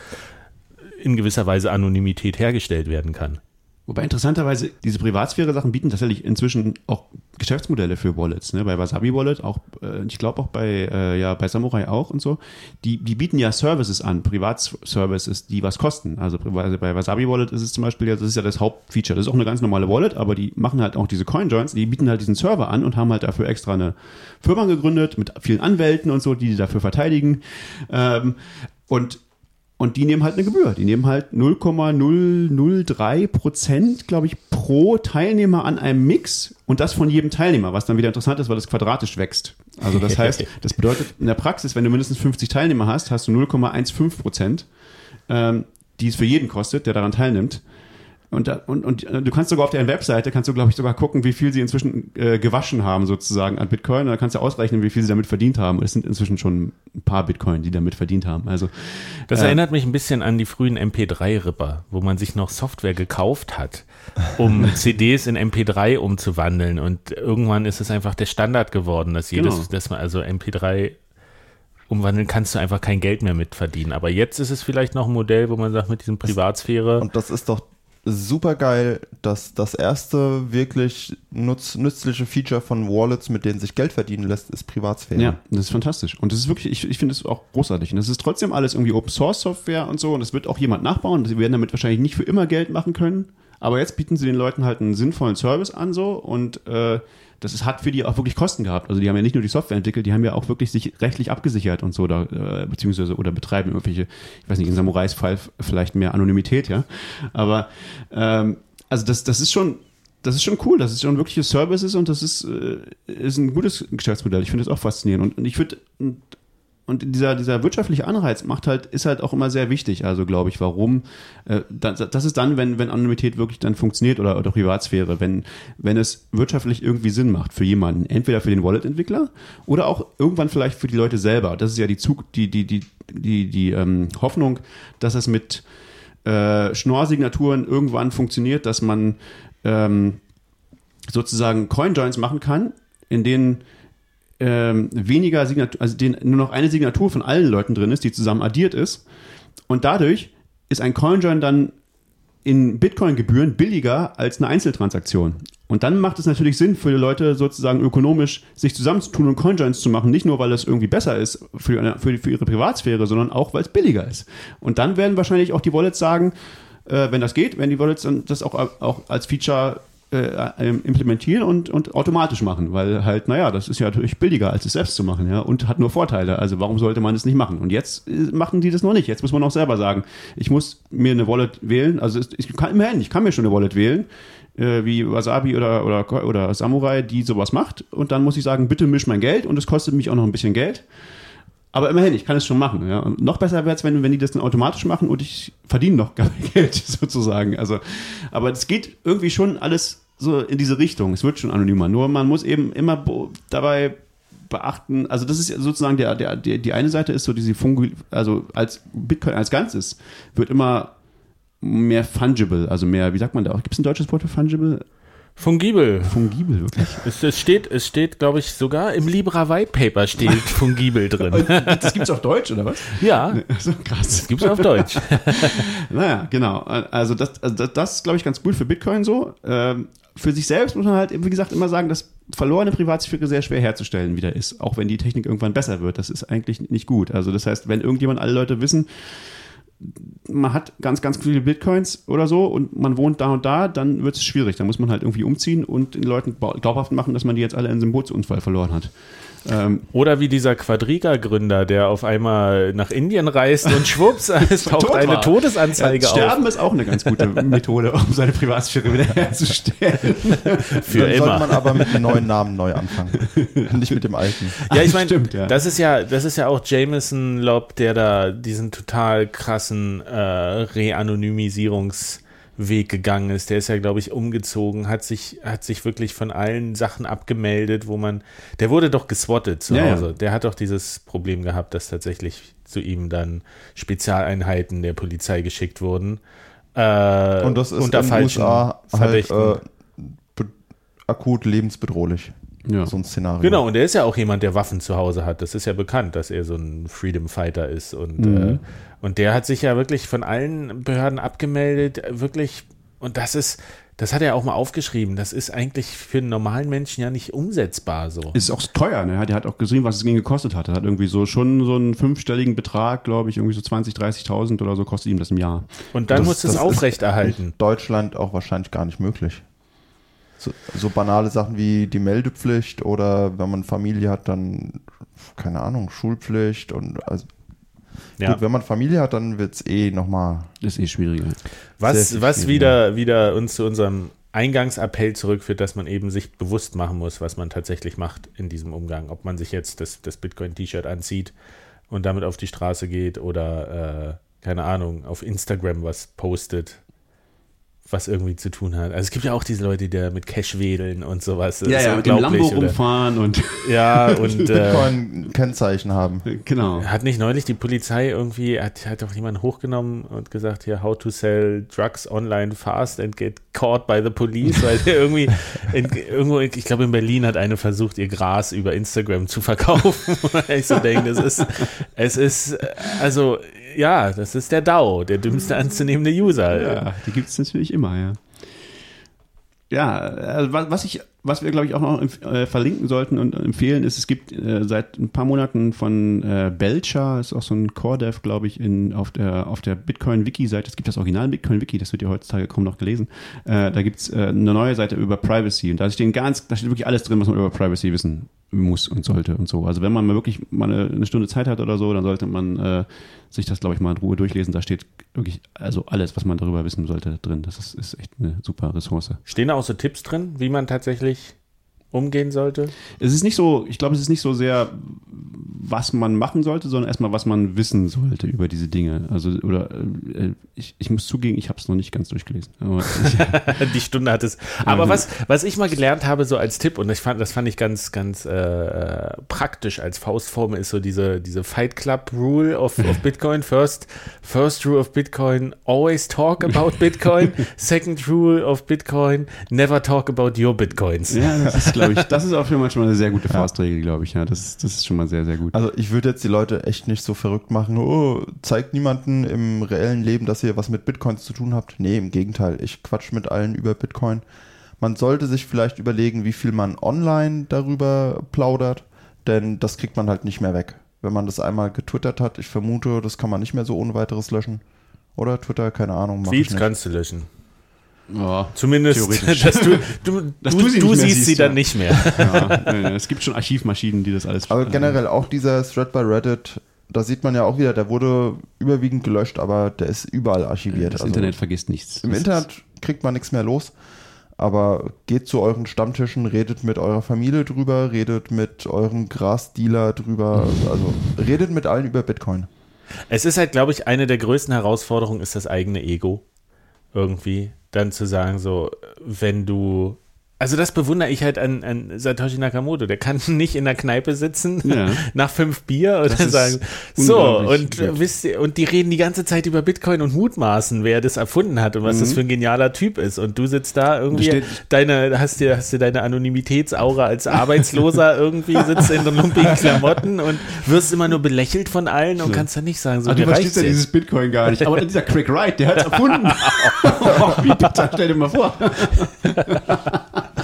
in gewisser Weise Anonymität hergestellt werden kann. Wobei interessanterweise diese Privatsphäre-Sachen bieten tatsächlich inzwischen auch Geschäftsmodelle für Wallets. Ne? Bei Wasabi Wallet, auch äh, ich glaube auch bei, äh, ja, bei Samurai auch und so. Die, die bieten ja Services an, Privatservices, die was kosten. Also bei Wasabi Wallet ist es zum Beispiel, ja, das ist ja das Hauptfeature. Das ist auch eine ganz normale Wallet, aber die machen halt auch diese Coinjoins, die bieten halt diesen Server an und haben halt dafür extra eine Firma gegründet mit vielen Anwälten und so, die, die dafür verteidigen. Ähm, und und die nehmen halt eine Gebühr. Die nehmen halt 0,003 Prozent, glaube ich, pro Teilnehmer an einem Mix und das von jedem Teilnehmer, was dann wieder interessant ist, weil das quadratisch wächst. Also das heißt, das bedeutet in der Praxis, wenn du mindestens 50 Teilnehmer hast, hast du 0,15 Prozent. Ähm, die es für jeden kostet, der daran teilnimmt. Und, und, und du kannst sogar auf deren Webseite, kannst du glaube ich sogar gucken, wie viel sie inzwischen äh, gewaschen haben sozusagen an Bitcoin. Und dann kannst du ausrechnen, wie viel sie damit verdient haben. Und es sind inzwischen schon ein paar Bitcoin, die damit verdient haben. Also Das äh, erinnert mich ein bisschen an die frühen MP3-Ripper, wo man sich noch Software gekauft hat, um CDs in MP3 umzuwandeln. Und irgendwann ist es einfach der Standard geworden, dass jedes, genau. dass man also MP3 umwandeln kannst du einfach kein Geld mehr mitverdienen. Aber jetzt ist es vielleicht noch ein Modell, wo man sagt, mit diesem Privatsphäre. Und das ist doch super geil, dass das erste wirklich nutz, nützliche Feature von Wallets, mit denen sich Geld verdienen lässt, ist Privatsphäre. Ja, das ist fantastisch. Und das ist wirklich, ich, ich finde es auch großartig. Und das ist trotzdem alles irgendwie Open Source Software und so. Und das wird auch jemand nachbauen. Sie werden damit wahrscheinlich nicht für immer Geld machen können. Aber jetzt bieten sie den Leuten halt einen sinnvollen Service an so und äh, das ist, hat für die auch wirklich Kosten gehabt. Also die haben ja nicht nur die Software entwickelt, die haben ja auch wirklich sich rechtlich abgesichert und so, da, äh, beziehungsweise oder betreiben irgendwelche, ich weiß nicht, in Samurais Fall vielleicht mehr Anonymität, ja. Aber ähm, also das, das ist schon, das ist schon cool, das ist schon wirkliche Services und das ist, äh, ist ein gutes Geschäftsmodell. Ich finde das auch faszinierend. Und, und ich würde, und dieser, dieser wirtschaftliche Anreiz macht halt, ist halt auch immer sehr wichtig. Also glaube ich, warum? Äh, das, das ist dann, wenn, wenn Anonymität wirklich dann funktioniert oder, oder Privatsphäre, wenn, wenn es wirtschaftlich irgendwie Sinn macht für jemanden, entweder für den Wallet-Entwickler oder auch irgendwann vielleicht für die Leute selber. Das ist ja die Zug, die, die, die, die, die ähm, Hoffnung, dass es mit äh, Schnorr-Signaturen irgendwann funktioniert, dass man ähm, sozusagen Coin-Joins machen kann, in denen ähm, weniger Signatur, also den, nur noch eine Signatur von allen Leuten drin ist, die zusammen addiert ist. Und dadurch ist ein CoinJoin dann in Bitcoin-Gebühren billiger als eine Einzeltransaktion. Und dann macht es natürlich Sinn für die Leute sozusagen ökonomisch sich zusammenzutun und Coinjoins zu machen, nicht nur weil es irgendwie besser ist für, für, für ihre Privatsphäre, sondern auch weil es billiger ist. Und dann werden wahrscheinlich auch die Wallets sagen, äh, wenn das geht, werden die Wallets dann das auch, auch als Feature äh, ähm, implementieren und, und automatisch machen, weil halt, naja, das ist ja natürlich billiger, als es selbst zu machen, ja, und hat nur Vorteile. Also warum sollte man es nicht machen? Und jetzt äh, machen die das noch nicht. Jetzt muss man auch selber sagen, ich muss mir eine Wallet wählen. Also ich kann immerhin, ich kann mir schon eine Wallet wählen, äh, wie Wasabi oder, oder, oder Samurai, die sowas macht. Und dann muss ich sagen, bitte misch mein Geld und es kostet mich auch noch ein bisschen Geld. Aber immerhin, ich kann es schon machen. Ja. Und noch besser wäre es, wenn, wenn die das dann automatisch machen und ich verdiene noch gar kein Geld sozusagen. Also, aber es geht irgendwie schon alles so in diese Richtung. Es wird schon anonymer. Nur man muss eben immer dabei beachten, also das ist sozusagen der, der, der die eine Seite ist so diese Fungi, also als Bitcoin als Ganzes wird immer mehr fungible, also mehr, wie sagt man da auch, gibt es ein deutsches Wort für fungible? Fungibel. Fungibel, wirklich. Es, es steht, es steht, glaube ich, sogar im Libra White Paper steht Fungibel drin. das gibt es auf Deutsch, oder was? Ja. So krass. Das gibt es auf Deutsch. naja, genau. Also das, also das, das ist, glaube ich, ganz cool für Bitcoin so. Ähm, für sich selbst muss man halt, wie gesagt, immer sagen, dass verlorene Privatsphäre sehr schwer herzustellen wieder ist, auch wenn die Technik irgendwann besser wird. Das ist eigentlich nicht gut. Also das heißt, wenn irgendjemand alle Leute wissen, man hat ganz, ganz viele Bitcoins oder so und man wohnt da und da, dann wird es schwierig. Da muss man halt irgendwie umziehen und den Leuten glaubhaft machen, dass man die jetzt alle in einem Bootsunfall verloren hat. Ähm, Oder wie dieser Quadriga-Gründer, der auf einmal nach Indien reist und schwupps, es taucht tot eine Todesanzeige ja, Sterben auf. Sterben ist auch eine ganz gute Methode, um seine Privatsphäre wiederherzustellen. Für Dann immer. sollte man aber mit einem neuen Namen neu anfangen. Nicht mit dem alten. Ja, ich meine, ja. das ist ja, das ist ja auch Jameson Lob, der da diesen total krassen äh, Reanonymisierungs- Weg gegangen ist. Der ist ja, glaube ich, umgezogen, hat sich, hat sich wirklich von allen Sachen abgemeldet, wo man, der wurde doch geswattet zu ja, Hause. Ja. Der hat doch dieses Problem gehabt, dass tatsächlich zu ihm dann Spezialeinheiten der Polizei geschickt wurden. Äh, Und das ist unter in falschen USA halt, äh, akut lebensbedrohlich. Ja. So ein Szenario. Genau, und er ist ja auch jemand, der Waffen zu Hause hat. Das ist ja bekannt, dass er so ein Freedom Fighter ist. Und, mhm. äh, und der hat sich ja wirklich von allen Behörden abgemeldet, wirklich. Und das ist, das hat er auch mal aufgeschrieben. Das ist eigentlich für einen normalen Menschen ja nicht umsetzbar so. Ist auch teuer, ne? Der hat auch gesehen, was es gegen gekostet hat. Er hat irgendwie so schon so einen fünfstelligen Betrag, glaube ich, irgendwie so 20, 30.000 oder so kostet ihm das im Jahr. Und dann das, muss es aufrechterhalten. In Deutschland auch wahrscheinlich gar nicht möglich. So, so, banale Sachen wie die Meldepflicht oder wenn man Familie hat, dann, keine Ahnung, Schulpflicht und also ja. Gut, wenn man Familie hat, dann wird es eh nochmal. Ist eh schwieriger. Was, was wieder, wieder uns zu unserem Eingangsappell zurückführt, dass man eben sich bewusst machen muss, was man tatsächlich macht in diesem Umgang. Ob man sich jetzt das, das Bitcoin-T-Shirt anzieht und damit auf die Straße geht oder keine Ahnung, auf Instagram was postet was irgendwie zu tun hat. Also es gibt ja auch diese Leute, die da mit Cash wedeln und sowas. Das ja, ja, mit dem Lambo oder? rumfahren und ja und äh, Bitcoin-Kennzeichen haben. Genau. Hat nicht neulich die Polizei irgendwie, hat, hat doch jemand hochgenommen und gesagt, hier, how to sell drugs online fast and get caught by the police, weil irgendwie in, irgendwo, ich glaube in Berlin hat eine versucht, ihr Gras über Instagram zu verkaufen. ich so denke, das ist, es ist, also ja, das ist der DAO, der dümmste anzunehmende User. Ja, die gibt es natürlich immer, ja. Ja, also was ich, was wir glaube ich auch noch äh, verlinken sollten und empfehlen ist, es gibt äh, seit ein paar Monaten von äh, Belcher, ist auch so ein Core-Dev, glaube ich, in, auf der, auf der Bitcoin-Wiki-Seite. Es gibt das Original Bitcoin-Wiki, das wird ja heutzutage kaum noch gelesen. Äh, da gibt es äh, eine neue Seite über Privacy und da steht ganz, da steht wirklich alles drin, was man über Privacy wissen muss und sollte und so. Also wenn man mal wirklich mal eine, eine Stunde Zeit hat oder so, dann sollte man äh, sich das, glaube ich, mal in Ruhe durchlesen. Da steht wirklich also alles, was man darüber wissen sollte, drin. Das ist, ist echt eine super Ressource. Stehen da auch so Tipps drin, wie man tatsächlich umgehen sollte? Es ist nicht so, ich glaube, es ist nicht so sehr, was man machen sollte, sondern erstmal, was man wissen sollte über diese Dinge. Also, oder äh, ich, ich muss zugeben, ich habe es noch nicht ganz durchgelesen. Die Stunde hat es. Aber was, was ich mal gelernt habe, so als Tipp, und ich fand, das fand ich ganz, ganz äh, praktisch als Faustformel, ist so diese, diese Fight Club Rule of, of Bitcoin. First, first rule of Bitcoin, always talk about Bitcoin. Second rule of Bitcoin, never talk about your Bitcoins. Ja, das ist klar ich, das ist auch für manchmal eine sehr gute Faustregel, glaube ich. Ja, das, das ist schon mal sehr, sehr gut. Also ich würde jetzt die Leute echt nicht so verrückt machen. Oh, zeigt niemanden im reellen Leben, dass ihr was mit Bitcoins zu tun habt. Nee, im Gegenteil. Ich quatsch mit allen über Bitcoin. Man sollte sich vielleicht überlegen, wie viel man online darüber plaudert, denn das kriegt man halt nicht mehr weg. Wenn man das einmal getwittert hat, ich vermute, das kann man nicht mehr so ohne weiteres löschen. Oder Twitter, keine Ahnung. Feeds kannst du löschen. Ja, Zumindest, dass du, du, dass du, du, sie du siehst, siehst, sie ja. dann nicht mehr. Ja, es gibt schon Archivmaschinen, die das alles. Aber generell auch dieser Thread bei Reddit, da sieht man ja auch wieder, der wurde überwiegend gelöscht, aber der ist überall archiviert. Das also Internet vergisst nichts. Im Internet kriegt man nichts mehr los. Aber geht zu euren Stammtischen, redet mit eurer Familie drüber, redet mit eurem Grasdealer drüber, also redet mit allen über Bitcoin. Es ist halt, glaube ich, eine der größten Herausforderungen ist das eigene Ego. Irgendwie dann zu sagen, so, wenn du also das bewundere ich halt an, an Satoshi Nakamoto. Der kann nicht in der Kneipe sitzen ja. nach fünf Bier oder sagen, so, und gut. wisst ihr, und die reden die ganze Zeit über Bitcoin und mutmaßen, wer das erfunden hat und was mhm. das für ein genialer Typ ist. Und du sitzt da irgendwie, deine, hast dir, hast dir deine Anonymitätsaura als Arbeitsloser irgendwie, sitzt in den lumpigen Klamotten und wirst immer nur belächelt von allen und kannst dann nicht sagen, so, Aber du verstehst ja dieses Bitcoin gar nicht. Aber dieser Craig Wright, der hat es erfunden. Wie bitter, stell dir mal vor.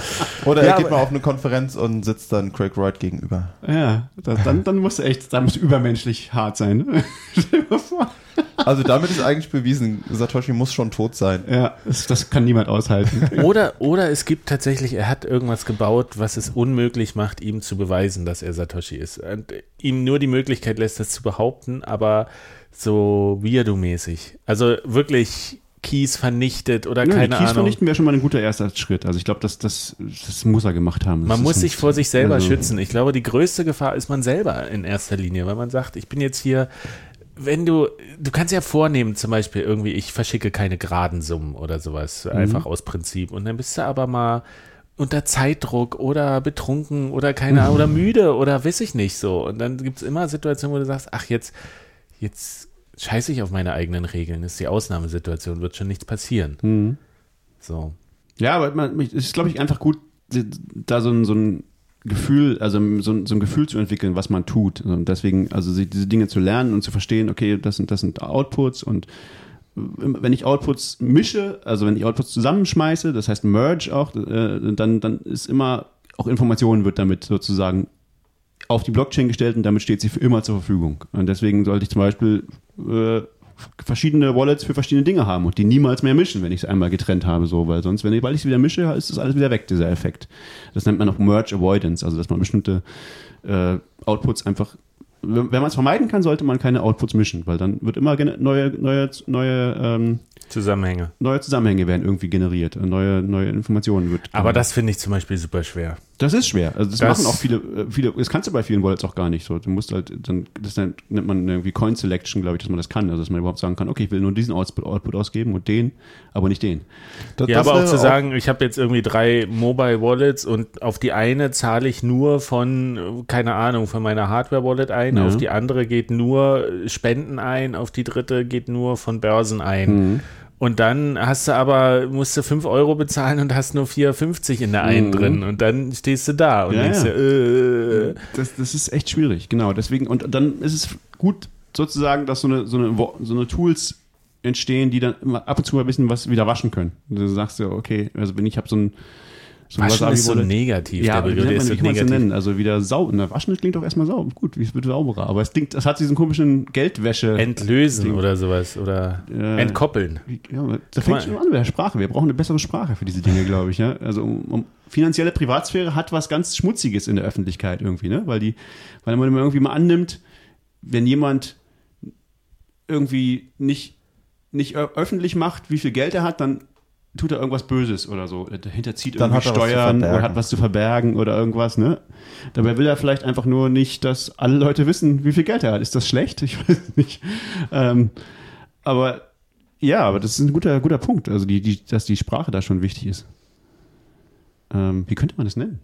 Oder ja, er geht mal auf eine Konferenz und sitzt dann Craig Wright gegenüber. Ja, das, dann, dann muss er echt, da muss übermenschlich hart sein. Stell dir mal vor. Also damit ist eigentlich bewiesen, Satoshi muss schon tot sein. Ja, das, das, kann niemand aushalten. Oder, oder es gibt tatsächlich, er hat irgendwas gebaut, was es unmöglich macht, ihm zu beweisen, dass er Satoshi ist. Und ihm nur die Möglichkeit lässt, das zu behaupten, aber so Weirdo-mäßig. Also wirklich Keys vernichtet oder ja, keine Keys Ahnung. Keys vernichten wäre schon mal ein guter erster Schritt. Also ich glaube, das, das, das muss er gemacht haben. Das man muss sich vor sich selber also schützen. Ich glaube, die größte Gefahr ist man selber in erster Linie, weil man sagt, ich bin jetzt hier, wenn du, du kannst ja vornehmen, zum Beispiel irgendwie, ich verschicke keine geraden Summen oder sowas, mhm. einfach aus Prinzip. Und dann bist du aber mal unter Zeitdruck oder betrunken oder keine Ahnung, oder müde oder weiß ich nicht so. Und dann gibt es immer Situationen, wo du sagst, ach, jetzt, jetzt scheiße ich auf meine eigenen Regeln. Ist die Ausnahmesituation, wird schon nichts passieren. Mhm. So. Ja, aber man, es ist, glaube ich, einfach gut, da so ein, so ein Gefühl, also so, so, ein Gefühl zu entwickeln, was man tut. Und deswegen, also diese Dinge zu lernen und zu verstehen, okay, das sind, das sind Outputs und wenn ich Outputs mische, also wenn ich Outputs zusammenschmeiße, das heißt Merge auch, äh, dann, dann ist immer, auch Informationen wird damit sozusagen auf die Blockchain gestellt und damit steht sie für immer zur Verfügung. Und deswegen sollte ich zum Beispiel äh, verschiedene Wallets für verschiedene Dinge haben und die niemals mehr mischen, wenn ich es einmal getrennt habe, so, weil sonst, wenn ich, weil ich es wieder mische, ist das alles wieder weg, dieser Effekt. Das nennt man auch Merge Avoidance, also dass man bestimmte äh, Outputs einfach wenn man es vermeiden kann, sollte man keine Outputs mischen, weil dann wird immer neue, neue, neue ähm, Zusammenhänge. Neue Zusammenhänge werden irgendwie generiert, neue, neue Informationen wird. Aber das finde ich zum Beispiel super schwer. Das ist schwer. Also das, das, machen auch viele, äh, viele, das kannst du bei vielen Wallets auch gar nicht so. Du musst halt, dann, das nennt man irgendwie Coin Selection, glaube ich, dass man das kann. Also dass man überhaupt sagen kann, okay, ich will nur diesen Output, Output ausgeben und den, aber nicht den. Das, ja, das aber auch zu auch sagen, ich habe jetzt irgendwie drei Mobile Wallets und auf die eine zahle ich nur von, keine Ahnung, von meiner Hardware Wallet ein, ja. auf die andere geht nur Spenden ein, auf die dritte geht nur von Börsen ein. Mhm. Und dann hast du aber, musst du 5 Euro bezahlen und hast nur 4,50 in der einen mhm. drin. Und dann stehst du da und ja, denkst ja. dir, äh. das, das ist echt schwierig, genau. Deswegen, und dann ist es gut, sozusagen, dass so eine, so eine, so eine Tools entstehen, die dann ab und zu ein bisschen was wieder waschen können. Und du sagst ja, okay, also wenn ich habe so ein so Waschen ist so negativ. Ja, aber wie, nennt man, wie kann man nennen? Also wieder sauber. Na, waschen klingt doch erstmal sauber. Gut, es wird sauberer. Aber es klingt, es hat diesen komischen Geldwäsche. Entlösen Ding. oder sowas. Oder äh, entkoppeln. Ja, da fängt schon an mit der Sprache. Wir brauchen eine bessere Sprache für diese Dinge, glaube ich. Ja? Also um, um, finanzielle Privatsphäre hat was ganz Schmutziges in der Öffentlichkeit irgendwie, ne? Weil die, weil man irgendwie mal annimmt, wenn jemand irgendwie nicht, nicht öffentlich macht, wie viel Geld er hat, dann tut er irgendwas Böses oder so. Dahinter zieht Dann irgendwie Steuern oder hat was zu verbergen oder irgendwas, ne? Dabei will er vielleicht einfach nur nicht, dass alle Leute wissen, wie viel Geld er hat. Ist das schlecht? Ich weiß nicht. Ähm, aber ja, aber das ist ein guter, guter Punkt. Also, die, die, dass die Sprache da schon wichtig ist. Ähm, wie könnte man das nennen?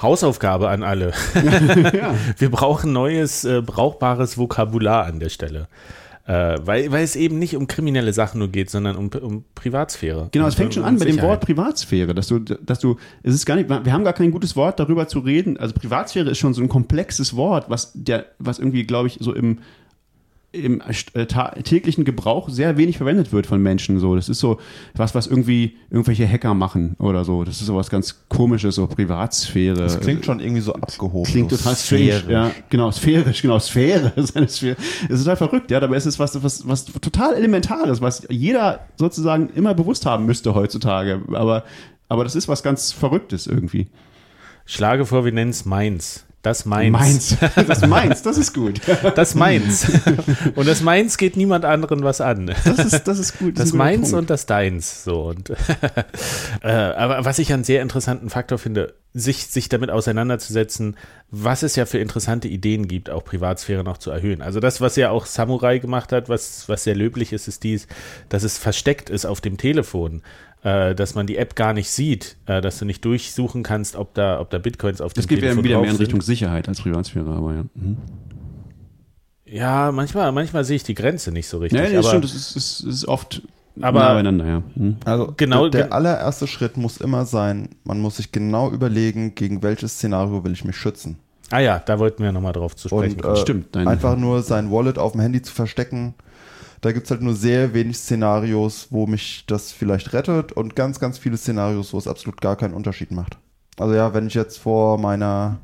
Hausaufgabe an alle. ja. Wir brauchen neues, äh, brauchbares Vokabular an der Stelle. Äh, weil, weil es eben nicht um kriminelle Sachen nur geht, sondern um, um Privatsphäre. Genau, es fängt schon an bei dem Wort Privatsphäre, dass du, dass du, es ist gar nicht, wir haben gar kein gutes Wort darüber zu reden. Also Privatsphäre ist schon so ein komplexes Wort, was der, was irgendwie, glaube ich, so im im äh, täglichen Gebrauch sehr wenig verwendet wird von Menschen. So, das ist so was, was irgendwie irgendwelche Hacker machen oder so. Das ist so was ganz Komisches, so Privatsphäre. Das klingt schon irgendwie so abgehoben. Klingt so total strange. Ja, genau, sphärisch, genau, Sphäre. Es ist total verrückt, ja. Dabei ist es was, was, was total Elementares, was jeder sozusagen immer bewusst haben müsste heutzutage. Aber, aber das ist was ganz Verrücktes irgendwie. Schlage vor, wir nennen es Mainz. Das Mainz. Mainz. Das Mainz, das ist gut. Das Mainz. Und das Mainz geht niemand anderen was an. Das ist, das ist gut. Das, das Mainz Punkt. und das Deins. So. Und, äh, aber was ich einen sehr interessanten Faktor finde, sich, sich damit auseinanderzusetzen, was es ja für interessante Ideen gibt, auch Privatsphäre noch zu erhöhen. Also das, was ja auch Samurai gemacht hat, was, was sehr löblich ist, ist dies, dass es versteckt ist auf dem Telefon äh, dass man die App gar nicht sieht, äh, dass du nicht durchsuchen kannst, ob da, ob da Bitcoins auf dem Das geht Telefon wieder mehr in Richtung Sicherheit als Privatsphäre, aber ja. Mhm. Ja, manchmal, manchmal sehe ich die Grenze nicht so richtig. Ja, das, stimmt, das ist, ist, ist oft aber nah beieinander, ja. Mhm. Also genau, der, der allererste Schritt muss immer sein, man muss sich genau überlegen, gegen welches Szenario will ich mich schützen. Ah ja, da wollten wir nochmal drauf zu sprechen. Und, äh, Stimmt. Einfach nur sein Wallet auf dem Handy zu verstecken, da gibt es halt nur sehr wenig Szenarios, wo mich das vielleicht rettet und ganz, ganz viele Szenarios, wo es absolut gar keinen Unterschied macht. Also ja, wenn ich jetzt vor meiner,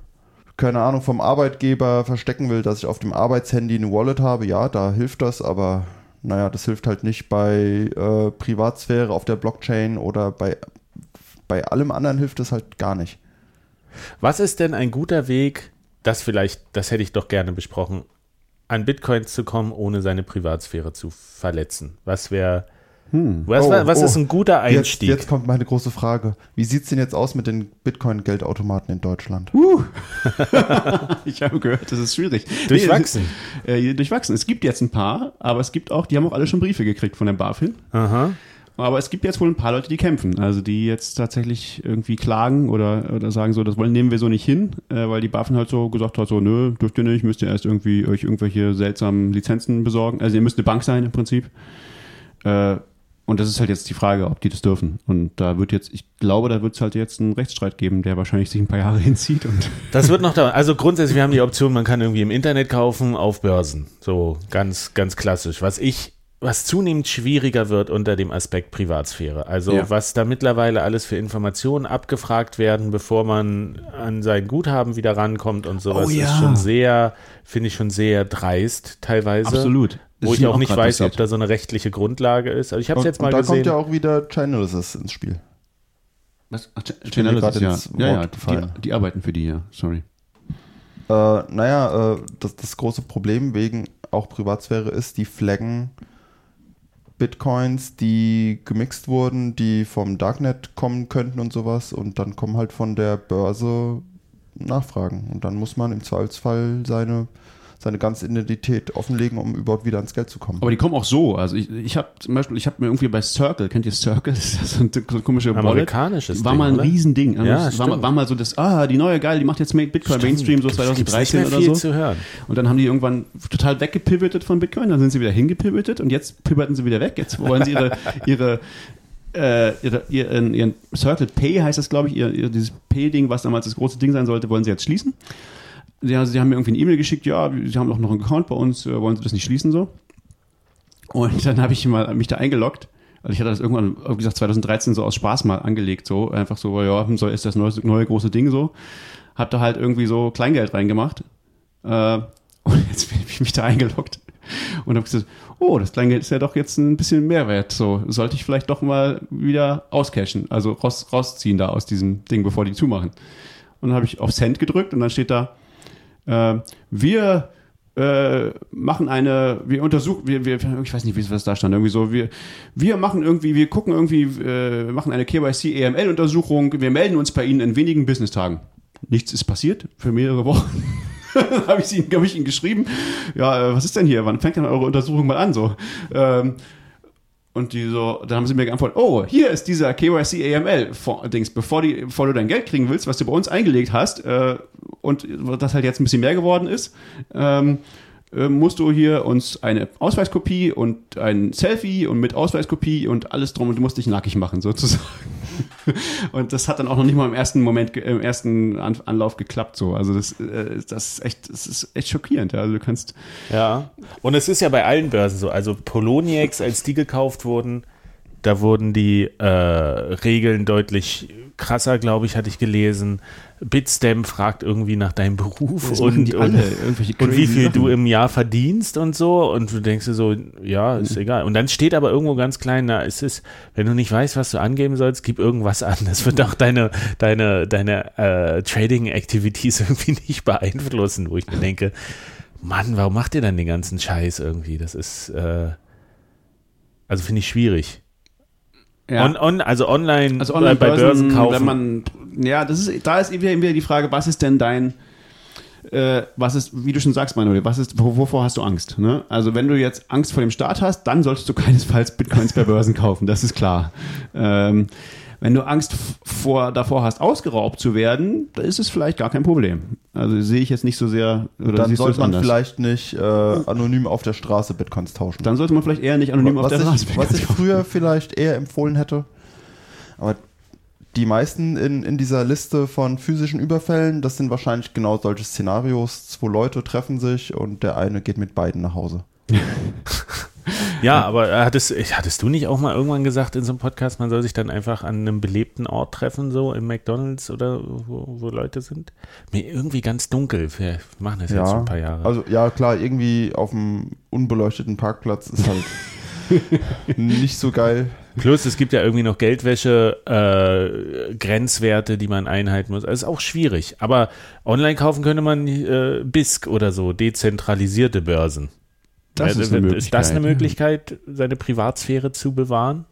keine Ahnung, vom Arbeitgeber verstecken will, dass ich auf dem Arbeitshandy eine Wallet habe, ja, da hilft das, aber naja, das hilft halt nicht bei äh, Privatsphäre auf der Blockchain oder bei, bei allem anderen hilft es halt gar nicht. Was ist denn ein guter Weg, das vielleicht, das hätte ich doch gerne besprochen, an Bitcoins zu kommen, ohne seine Privatsphäre zu verletzen? Was wäre. Hm. Was, oh, was oh. ist ein guter Einstieg? Jetzt, jetzt, kommt meine große Frage. Wie sieht es denn jetzt aus mit den Bitcoin-Geldautomaten in Deutschland? Uh. ich habe gehört, das ist schwierig. Durchwachsen. Nee, äh, durchwachsen. Es gibt jetzt ein paar, aber es gibt auch, die haben auch alle schon Briefe gekriegt von der BaFin. Aha. Aber es gibt jetzt wohl ein paar Leute, die kämpfen. Also die jetzt tatsächlich irgendwie klagen oder, oder sagen so, das wollen, nehmen wir so nicht hin, äh, weil die BaFin halt so gesagt hat, so, nö, dürft ihr nicht, müsst ihr erst irgendwie euch irgendwelche seltsamen Lizenzen besorgen. Also ihr müsst eine Bank sein im Prinzip. Äh, und das ist halt jetzt die Frage, ob die das dürfen. Und da wird jetzt, ich glaube, da wird es halt jetzt einen Rechtsstreit geben, der wahrscheinlich sich ein paar Jahre hinzieht. Und das wird noch dauern. Also grundsätzlich, wir haben die Option, man kann irgendwie im Internet kaufen, auf Börsen. So ganz, ganz klassisch. Was ich was zunehmend schwieriger wird unter dem Aspekt Privatsphäre. Also ja. was da mittlerweile alles für Informationen abgefragt werden, bevor man an sein Guthaben wieder rankommt und sowas, oh, ja. ist schon sehr, finde ich schon sehr dreist teilweise. Absolut. Wo ich auch nicht weiß, passiert. ob da so eine rechtliche Grundlage ist. Also ich habe es jetzt mal und da gesehen. kommt ja auch wieder Chainalysis ins Spiel. Was? Ach, Chainalysis, ja. Ja, ja die, die, arbeiten für die, ja. Sorry. Äh, naja, äh, das, das große Problem wegen auch Privatsphäre ist, die flaggen Bitcoins, die gemixt wurden, die vom Darknet kommen könnten und sowas. Und dann kommen halt von der Börse Nachfragen. Und dann muss man im Zweifelsfall seine seine ganze Identität offenlegen, um überhaupt wieder ans Geld zu kommen. Aber die kommen auch so. Also ich, ich habe zum Beispiel, ich habe mir irgendwie bei Circle, kennt ihr Circle? Das ist so ein, so ein komischer Amerikanisches War mal ein oder? Riesending. Ja, Also war, stimmt. war mal so das, ah, die neue geil, die macht jetzt Bitcoin Stimmt. Mainstream so Gibt's nicht 2013 mehr oder viel so. zu hören. Und dann haben die irgendwann total weggepivotet von Bitcoin, dann sind sie wieder hingepivotet und jetzt pivoten sie wieder weg. Jetzt wollen sie ihre, ihre äh, ihre, ihren, ihren Circle Pay heißt das, glaube ich, ihr, ihr, dieses Pay-Ding, was damals das große Ding sein sollte, wollen sie jetzt schließen. Sie, also, sie haben mir irgendwie eine E-Mail geschickt, ja, sie haben doch noch einen Account bei uns, äh, wollen sie das nicht schließen so? Und dann habe ich mal mich da eingeloggt. Also ich hatte das irgendwann, wie gesagt, 2013 so aus Spaß mal angelegt, so einfach so, ja, so ist das neue, neue große Ding so. Hab da halt irgendwie so Kleingeld reingemacht. Äh, und jetzt bin ich mich da eingeloggt und habe gesagt, oh, das Kleingeld ist ja doch jetzt ein bisschen Mehrwert. So, sollte ich vielleicht doch mal wieder auscashen, also raus, rausziehen da aus diesem Ding, bevor die zumachen. Und dann habe ich auf Cent gedrückt und dann steht da, äh, wir äh, machen eine, wir untersuchen, wir, wir, ich weiß nicht, wie was da stand, irgendwie so, wir, wir machen irgendwie, wir gucken irgendwie, äh, wir machen eine KYC EML-Untersuchung, wir melden uns bei Ihnen in wenigen Business-Tagen. Nichts ist passiert für mehrere Wochen. habe ich, hab ich ihnen geschrieben, ja, äh, was ist denn hier? Wann fängt denn eure Untersuchung mal an? So. Ähm, und die so, dann haben sie mir geantwortet, oh, hier ist dieser KYC AML Dings, bevor, die, bevor du dein Geld kriegen willst, was du bei uns eingelegt hast, äh, und das halt jetzt ein bisschen mehr geworden ist, ähm, äh, musst du hier uns eine Ausweiskopie und ein Selfie und mit Ausweiskopie und alles drum und du musst dich nackig machen, sozusagen. Und das hat dann auch noch nicht mal im ersten Moment, im ersten An Anlauf geklappt, so. Also das, äh, das ist echt, das ist echt schockierend. Also du kannst, Ja, und es ist ja bei allen Börsen so. Also Poloniex, als die gekauft wurden, da wurden die äh, Regeln deutlich krasser, glaube ich, hatte ich gelesen. Bitstamp fragt irgendwie nach deinem Beruf Das machen und, und, und wie viel du Sachen. im Jahr verdienst und so. Und du denkst dir so, ja, ist Mhm. egal. Und dann steht aber irgendwo ganz klein, na, es ist, wenn du nicht weißt, was du angeben sollst, gib irgendwas an. Das wird auch deine, deine, deine äh, Trading-Activities irgendwie nicht beeinflussen, wo ich mir denke, Mann, warum macht ihr dann den ganzen Scheiß irgendwie? Das ist, äh, also finde ich schwierig. Ja. On, on, also online, Also bei, online bei Börsen kaufen. Wenn man, ja, das ist, da ist eben wieder die Frage, was ist denn dein, äh, was ist, wie du schon sagst, Manuel, was ist, wo- wovor hast du Angst? Ne? Also wenn du jetzt Angst vor dem Staat hast, dann solltest du keinesfalls Bitcoins bei Börsen kaufen, das ist klar. Ähm, wenn du Angst vor, davor hast, ausgeraubt zu werden, da ist es vielleicht gar kein Problem. Also sehe ich jetzt nicht so sehr, oder dann sollte man anders? vielleicht nicht äh, anonym auf der Straße Bitcoins tauschen. Dann sollte man vielleicht eher nicht anonym auf was, der Straße ich, was ich früher vielleicht eher empfohlen hätte, aber die meisten in, in dieser Liste von physischen Überfällen, das sind wahrscheinlich genau solche Szenarios. Zwei Leute treffen sich und der eine geht mit beiden nach Hause. Ja, aber äh, hattest, hattest du nicht auch mal irgendwann gesagt in so einem Podcast, man soll sich dann einfach an einem belebten Ort treffen, so im McDonalds oder wo, wo Leute sind? Mir irgendwie ganz dunkel. Wir machen das jetzt schon ein paar Jahre. Also ja, klar, irgendwie auf dem unbeleuchteten Parkplatz ist halt nicht so geil. Plus, es gibt ja irgendwie noch Geldwäsche, äh, Grenzwerte, die man einhalten muss. Also ist auch schwierig. Aber online kaufen könnte man äh, BISC oder so, dezentralisierte Börsen. Das Ja, ist eine ist das eine Möglichkeit, seine Privatsphäre zu bewahren?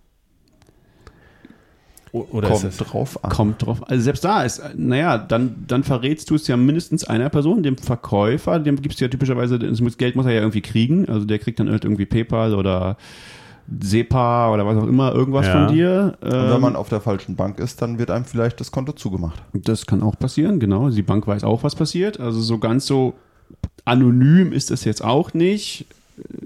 Oder ist Kommt das, drauf an. Kommt drauf. Also selbst da ist, naja, dann, dann verrätst du es ja mindestens einer Person, dem Verkäufer, dem gibst du ja typischerweise, das muss- Geld muss er ja irgendwie kriegen. Also der kriegt dann halt irgendwie PayPal oder SEPA oder was auch immer, irgendwas Ja. von dir. Und wenn Ähm, man auf der falschen Bank ist, dann wird einem vielleicht das Konto zugemacht. das kann auch passieren, genau. Die Bank weiß auch, was passiert. Also so ganz so anonym ist das jetzt auch nicht.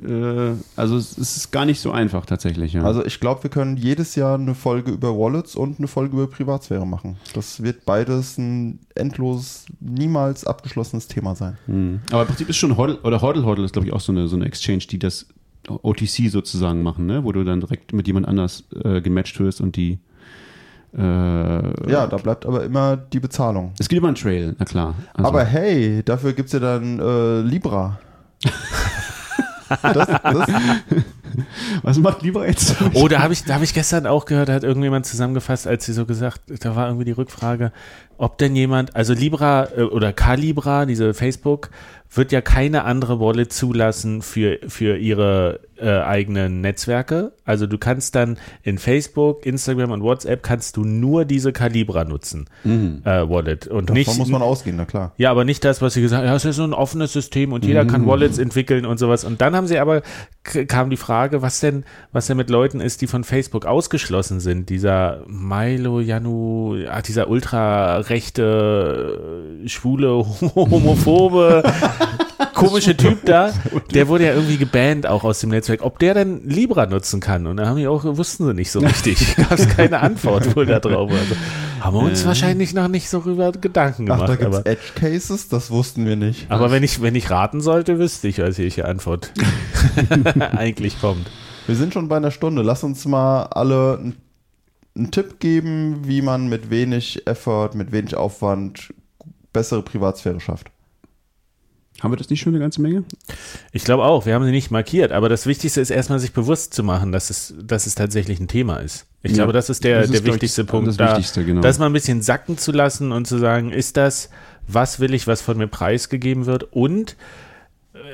Äh, Also es ist gar nicht so einfach tatsächlich. Ja. Also ich glaube, wir können jedes Jahr eine Folge über Wallets und eine Folge über Privatsphäre machen. Das wird beides ein endlos, niemals abgeschlossenes Thema sein. Hm. Aber im Prinzip ist schon Hodl, oder Hodl Hodl ist, glaube ich, auch so eine, so eine Exchange, die das OTC sozusagen machen, ne? wo du dann direkt mit jemand anders äh, gematcht wirst und die. Äh, Ja, da bleibt aber immer die Bezahlung. Es gibt immer einen Trail, na klar. Also, aber hey, dafür gibt es ja dann äh, Libra. das, das, was macht lieber jetzt? oh, da habe ich, da hab ich gestern auch gehört, da hat irgendjemand zusammengefasst, als sie so gesagt, da war irgendwie die Rückfrage, ob denn jemand, also Libra äh, oder Calibra, diese Facebook, wird ja keine andere Wallet zulassen für, für ihre äh, eigenen Netzwerke. Also du kannst dann in Facebook, Instagram und WhatsApp kannst du nur diese Calibra nutzen, mhm. äh, Wallet. Und Davon nicht, muss man ausgehen, na klar. Ja, aber nicht das, was sie gesagt haben, ja, es ist so ein offenes System und jeder mhm. kann Wallets entwickeln und sowas. Und dann haben sie aber, kam die Frage, was denn, was denn mit Leuten ist, die von Facebook ausgeschlossen sind. Dieser Milo Janu, ach, dieser ultrarechte, schwule, homophobe komische Typ da, der wurde ja irgendwie gebannt auch aus dem Netzwerk, ob der denn Libra nutzen kann. Und da haben die auch, wussten sie nicht so richtig. Gab es keine Antwort wohl da drauf. Also, haben wir uns äh. wahrscheinlich noch nicht so rüber Gedanken gemacht. Ach, da gibt es Edge Cases, das wussten wir nicht. Aber wenn ich, wenn ich raten sollte, wüsste ich, welche Antwort eigentlich kommt. Wir sind schon bei einer Stunde. Lass uns mal alle einen Tipp geben, wie man mit wenig Effort, mit wenig Aufwand bessere Privatsphäre schafft. Haben wir das nicht schon eine ganze Menge? Ich glaube auch, wir haben sie nicht markiert, aber das Wichtigste ist erstmal sich bewusst zu machen, dass es, dass es tatsächlich ein Thema ist. Ich ja, glaube, das ist der, das ist, der wichtigste ich, Punkt, das da, genau. das mal ein bisschen sacken zu lassen und zu sagen, ist das, was will ich, was von mir preisgegeben wird und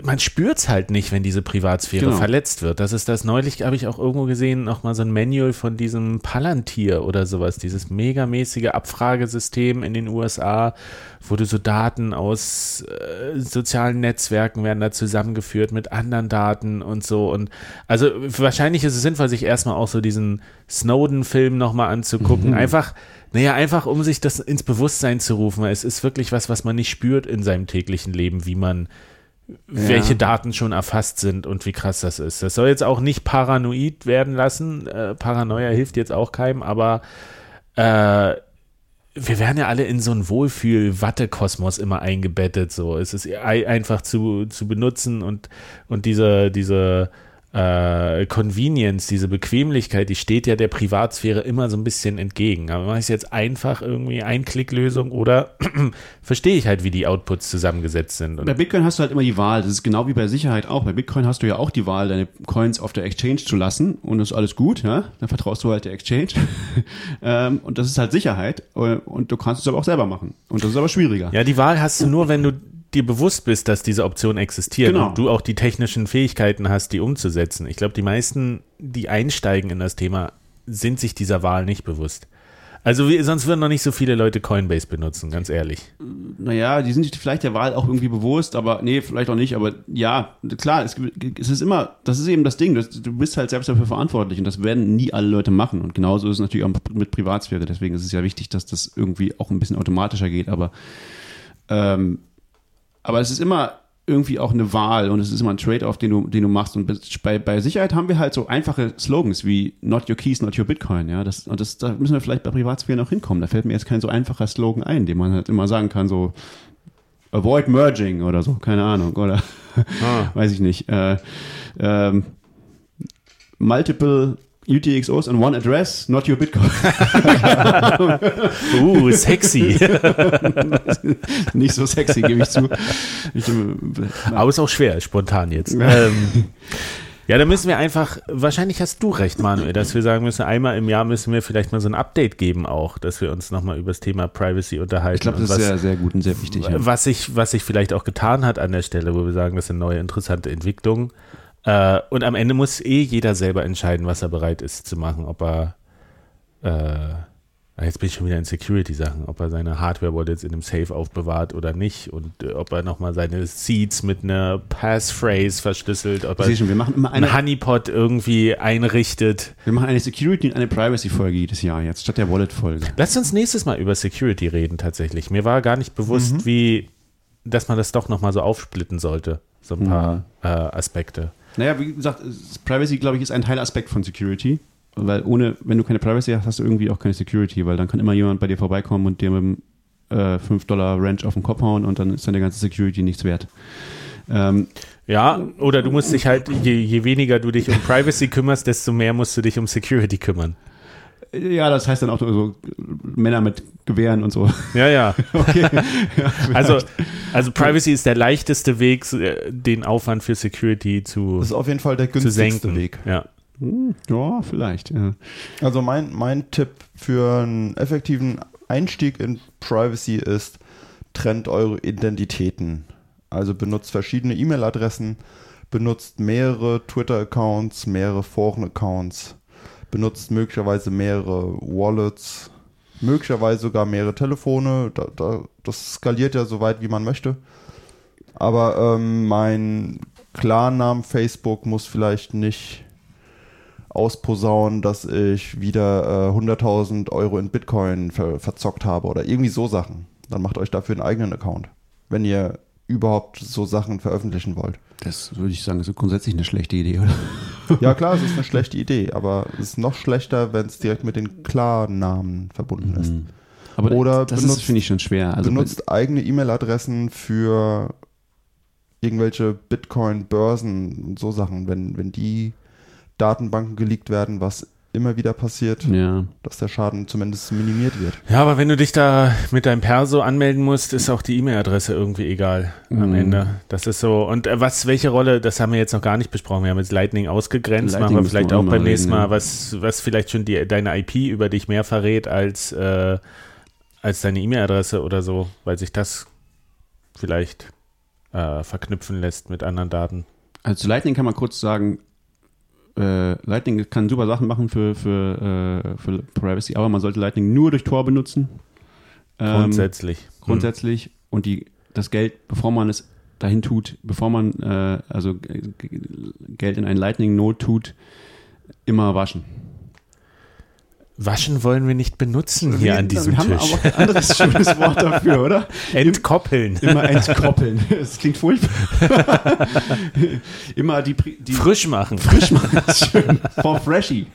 man spürt es halt nicht, wenn diese Privatsphäre genau. verletzt wird. Das ist das neulich, habe ich auch irgendwo gesehen, nochmal so ein Manual von diesem Palantir oder sowas, dieses megamäßige Abfragesystem in den USA, wo du so Daten aus äh, sozialen Netzwerken werden da zusammengeführt mit anderen Daten und so. Und also wahrscheinlich ist es sinnvoll, sich erstmal auch so diesen Snowden-Film nochmal anzugucken. Mhm. Einfach, naja, einfach um sich das ins Bewusstsein zu rufen. Es ist wirklich was, was man nicht spürt in seinem täglichen Leben, wie man welche ja. Daten schon erfasst sind und wie krass das ist. Das soll jetzt auch nicht paranoid werden lassen. Äh, Paranoia hilft jetzt auch keinem, aber äh, wir werden ja alle in so einen Wohlfühl-Watte-Kosmos immer eingebettet. So, es ist einfach zu, zu benutzen und, und diese, diese äh, Convenience, diese Bequemlichkeit, die steht ja der Privatsphäre immer so ein bisschen entgegen. Aber mache ich es jetzt einfach irgendwie Einklicklösung oder verstehe ich halt, wie die Outputs zusammengesetzt sind. Bei Bitcoin hast du halt immer die Wahl. Das ist genau wie bei Sicherheit auch. Bei Bitcoin hast du ja auch die Wahl, deine Coins auf der Exchange zu lassen und das ist alles gut. Ja? Dann vertraust du halt der Exchange. ähm, und das ist halt Sicherheit. Und du kannst es aber auch selber machen. Und das ist aber schwieriger. Ja, die Wahl hast du nur, wenn du dir bewusst bist, dass diese Option existiert genau. und du auch die technischen Fähigkeiten hast, die umzusetzen. Ich glaube, die meisten, die einsteigen in das Thema, sind sich dieser Wahl nicht bewusst. Also wie, sonst würden noch nicht so viele Leute Coinbase benutzen, ganz ehrlich. Naja, die sind sich vielleicht der Wahl auch irgendwie bewusst, aber nee, vielleicht auch nicht. Aber ja, klar, es, es ist immer, das ist eben das Ding, das, du bist halt selbst dafür verantwortlich und das werden nie alle Leute machen. Und genauso ist es natürlich auch mit Privatsphäre. Deswegen ist es ja wichtig, dass das irgendwie auch ein bisschen automatischer geht. Aber ähm, aber es ist immer irgendwie auch eine Wahl und es ist immer ein Trade-off, den du, den du machst. Und bei, bei Sicherheit haben wir halt so einfache Slogans wie Not your keys, not your Bitcoin. Ja, das, und das, da müssen wir vielleicht bei Privatsphäre noch hinkommen. Da fällt mir jetzt kein so einfacher Slogan ein, den man halt immer sagen kann, so Avoid merging oder so, keine Ahnung, oder ah. weiß ich nicht. Äh, ähm, multiple UTXOs and one address, not your Bitcoin. uh, sexy. Nicht so sexy, gebe ich zu. Ich, äh, Aber ist auch schwer, spontan jetzt. ähm, ja, da müssen wir einfach, wahrscheinlich hast du recht, Manuel, dass wir sagen müssen, einmal im Jahr müssen wir vielleicht mal so ein Update geben auch, dass wir uns nochmal über das Thema Privacy unterhalten. Ich glaube, das ist sehr, sehr gut und sehr wichtig. Ja. Was, sich, was sich vielleicht auch getan hat an der Stelle, wo wir sagen, das sind neue interessante Entwicklungen. Äh, und am Ende muss eh jeder selber entscheiden, was er bereit ist zu machen. Ob er, äh, jetzt bin ich schon wieder in Security-Sachen, ob er seine Hardware-Wallets in einem Safe aufbewahrt oder nicht und äh, ob er nochmal seine Seeds mit einer Passphrase verschlüsselt, ob er schon, wir machen immer eine, einen Honeypot irgendwie einrichtet. Wir machen eine Security- und eine Privacy-Folge jedes Jahr jetzt, statt der Wallet-Folge. Lass uns nächstes Mal über Security reden tatsächlich. Mir war gar nicht bewusst, mhm. wie, dass man das doch nochmal so aufsplitten sollte, so ein paar mhm. äh, Aspekte. Naja, wie gesagt, Privacy, glaube ich, ist ein Teilaspekt von Security. Weil ohne, wenn du keine Privacy hast, hast du irgendwie auch keine Security, weil dann kann immer jemand bei dir vorbeikommen und dir mit einem äh, 5 Dollar Ranch auf den Kopf hauen und dann ist deine ganze Security nichts wert. Ähm, ja, oder du musst dich halt, je, je weniger du dich um Privacy kümmerst, desto mehr musst du dich um Security kümmern. Ja, das heißt dann auch so Männer mit Gewehren und so. Ja, ja. okay. Ja, also, also Privacy ist der leichteste Weg, den Aufwand für Security zu Das ist auf jeden Fall der günstigste Weg. Ja. Hm, ja, vielleicht. Ja. Also mein, mein Tipp für einen effektiven Einstieg in Privacy ist, trennt eure Identitäten. Also benutzt verschiedene E-Mail-Adressen, benutzt mehrere Twitter-Accounts, mehrere Foren-Accounts, benutzt möglicherweise mehrere Wallets, möglicherweise sogar mehrere Telefone. Da, da, das skaliert ja so weit, wie man möchte. Aber ähm, mein Klarnamen Facebook muss vielleicht nicht ausposaunen, dass ich wieder äh, 100.000 Euro in Bitcoin ver verzockt habe oder irgendwie so Sachen. Dann macht euch dafür einen eigenen Account, wenn ihr überhaupt so Sachen veröffentlichen wollt. Das würde ich sagen, ist grundsätzlich eine schlechte Idee, oder? Ja, klar, es ist eine schlechte Idee, aber es ist noch schlechter, wenn es direkt mit den Klarnamen verbunden ist. Mhm. Aber oder das benutzt, finde ich schon schwer. Also benutzt eigene E-Mail-Adressen für irgendwelche Bitcoin-Börsen und so Sachen, wenn, wenn die Datenbanken geleakt werden, was immer wieder passiert, ja. dass der Schaden zumindest minimiert wird. Ja, aber wenn du dich da mit deinem Perso anmelden musst, ist auch die E-Mail-Adresse irgendwie egal mhm. am Ende. Das ist so. Und äh, was, welche Rolle, das haben wir jetzt noch gar nicht besprochen. Wir haben jetzt Lightning ausgegrenzt, Lightning machen wir vielleicht auch beim nächsten Mal, was, was vielleicht schon die, deine IP über dich mehr verrät als, äh, als deine E-Mail-Adresse oder so, weil sich das vielleicht äh, verknüpfen lässt mit anderen Daten. Also zu Lightning kann man kurz sagen, äh, Lightning kann super Sachen machen für, für, äh, für Privacy, aber man sollte Lightning nur durch Tor benutzen. Ähm, grundsätzlich. Grundsätzlich. Hm. Und die, das Geld, bevor man es dahin tut, bevor man äh, also Geld in einen Lightning-Node tut, immer waschen. Waschen wollen wir nicht benutzen hier wir, an diesem Tisch. Wir haben aber ein anderes schönes Wort dafür, oder? Entkoppeln. Immer entkoppeln. Das klingt furchtbar. Immer die, die frisch machen. Frisch machen ist schön. For freshy.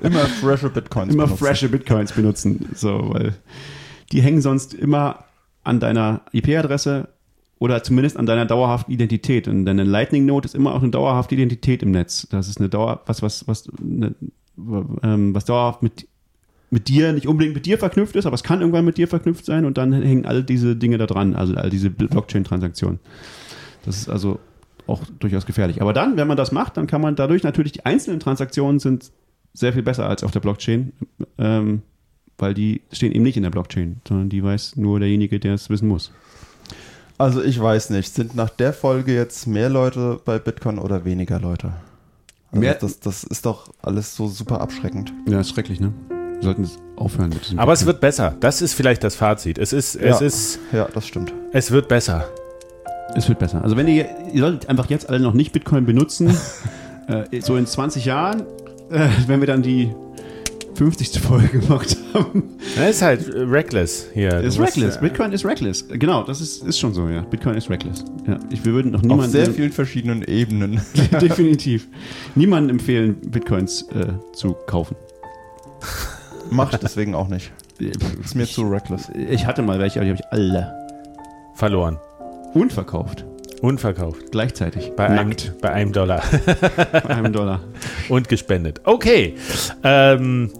immer freshe Bitcoins. Immer benutzen. freshe Bitcoins benutzen. So, weil die hängen sonst immer an deiner IP-Adresse oder zumindest an deiner dauerhaften Identität. Und deine Lightning Note ist immer auch eine dauerhafte Identität im Netz. Das ist eine Dauer, was, was, was, eine, ähm, was dauerhaft mit, mit dir, nicht unbedingt mit dir verknüpft ist, aber es kann irgendwann mit dir verknüpft sein und dann hängen all diese Dinge da dran, also all diese Blockchain-Transaktionen. Das ist also auch durchaus gefährlich. Aber dann, wenn man das macht, dann kann man dadurch natürlich die einzelnen Transaktionen sind sehr viel besser als auf der Blockchain, ähm, weil die stehen eben nicht in der Blockchain, sondern die weiß nur derjenige, der es wissen muss. Also ich weiß nicht, sind nach der Folge jetzt mehr Leute bei Bitcoin oder weniger Leute? Also Mehr, das, das ist doch alles so super abschreckend. Ja, ist schrecklich, ne? Wir sollten es aufhören mit diesem. Aber Bitcoin. es wird besser. Das ist vielleicht das Fazit. Es ist, es ja, ist. Ja, das stimmt. Es wird besser. Es wird besser. Also wenn ihr, ihr solltet einfach jetzt alle noch nicht Bitcoin benutzen, äh, so in 20 Jahren, äh, wenn wir dann die 50. Folge gemacht haben. Das ist halt reckless hier. Ist reckless. Bitcoin ist reckless. Genau, das ist, ist schon so, ja. Bitcoin ist reckless. Ja, ich, wir würden noch niemanden. Auf sehr vielen verschiedenen Ebenen. definitiv. Niemanden empfehlen, Bitcoins äh, zu kaufen. Mach ich deswegen auch nicht. Ist mir ich, zu reckless. Ich hatte mal welche, aber die habe ich alle verloren. Und verkauft. Unverkauft. Gleichzeitig. Bei, einem, bei einem Dollar. bei einem Dollar. Und gespendet. Okay. Ähm,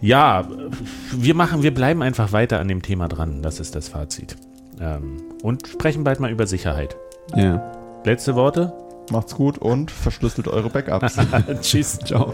ja, wir machen, wir bleiben einfach weiter an dem Thema dran. Das ist das Fazit. Ähm, und sprechen bald mal über Sicherheit. Ja. Letzte Worte? Macht's gut und verschlüsselt eure Backups. Tschüss. Ciao.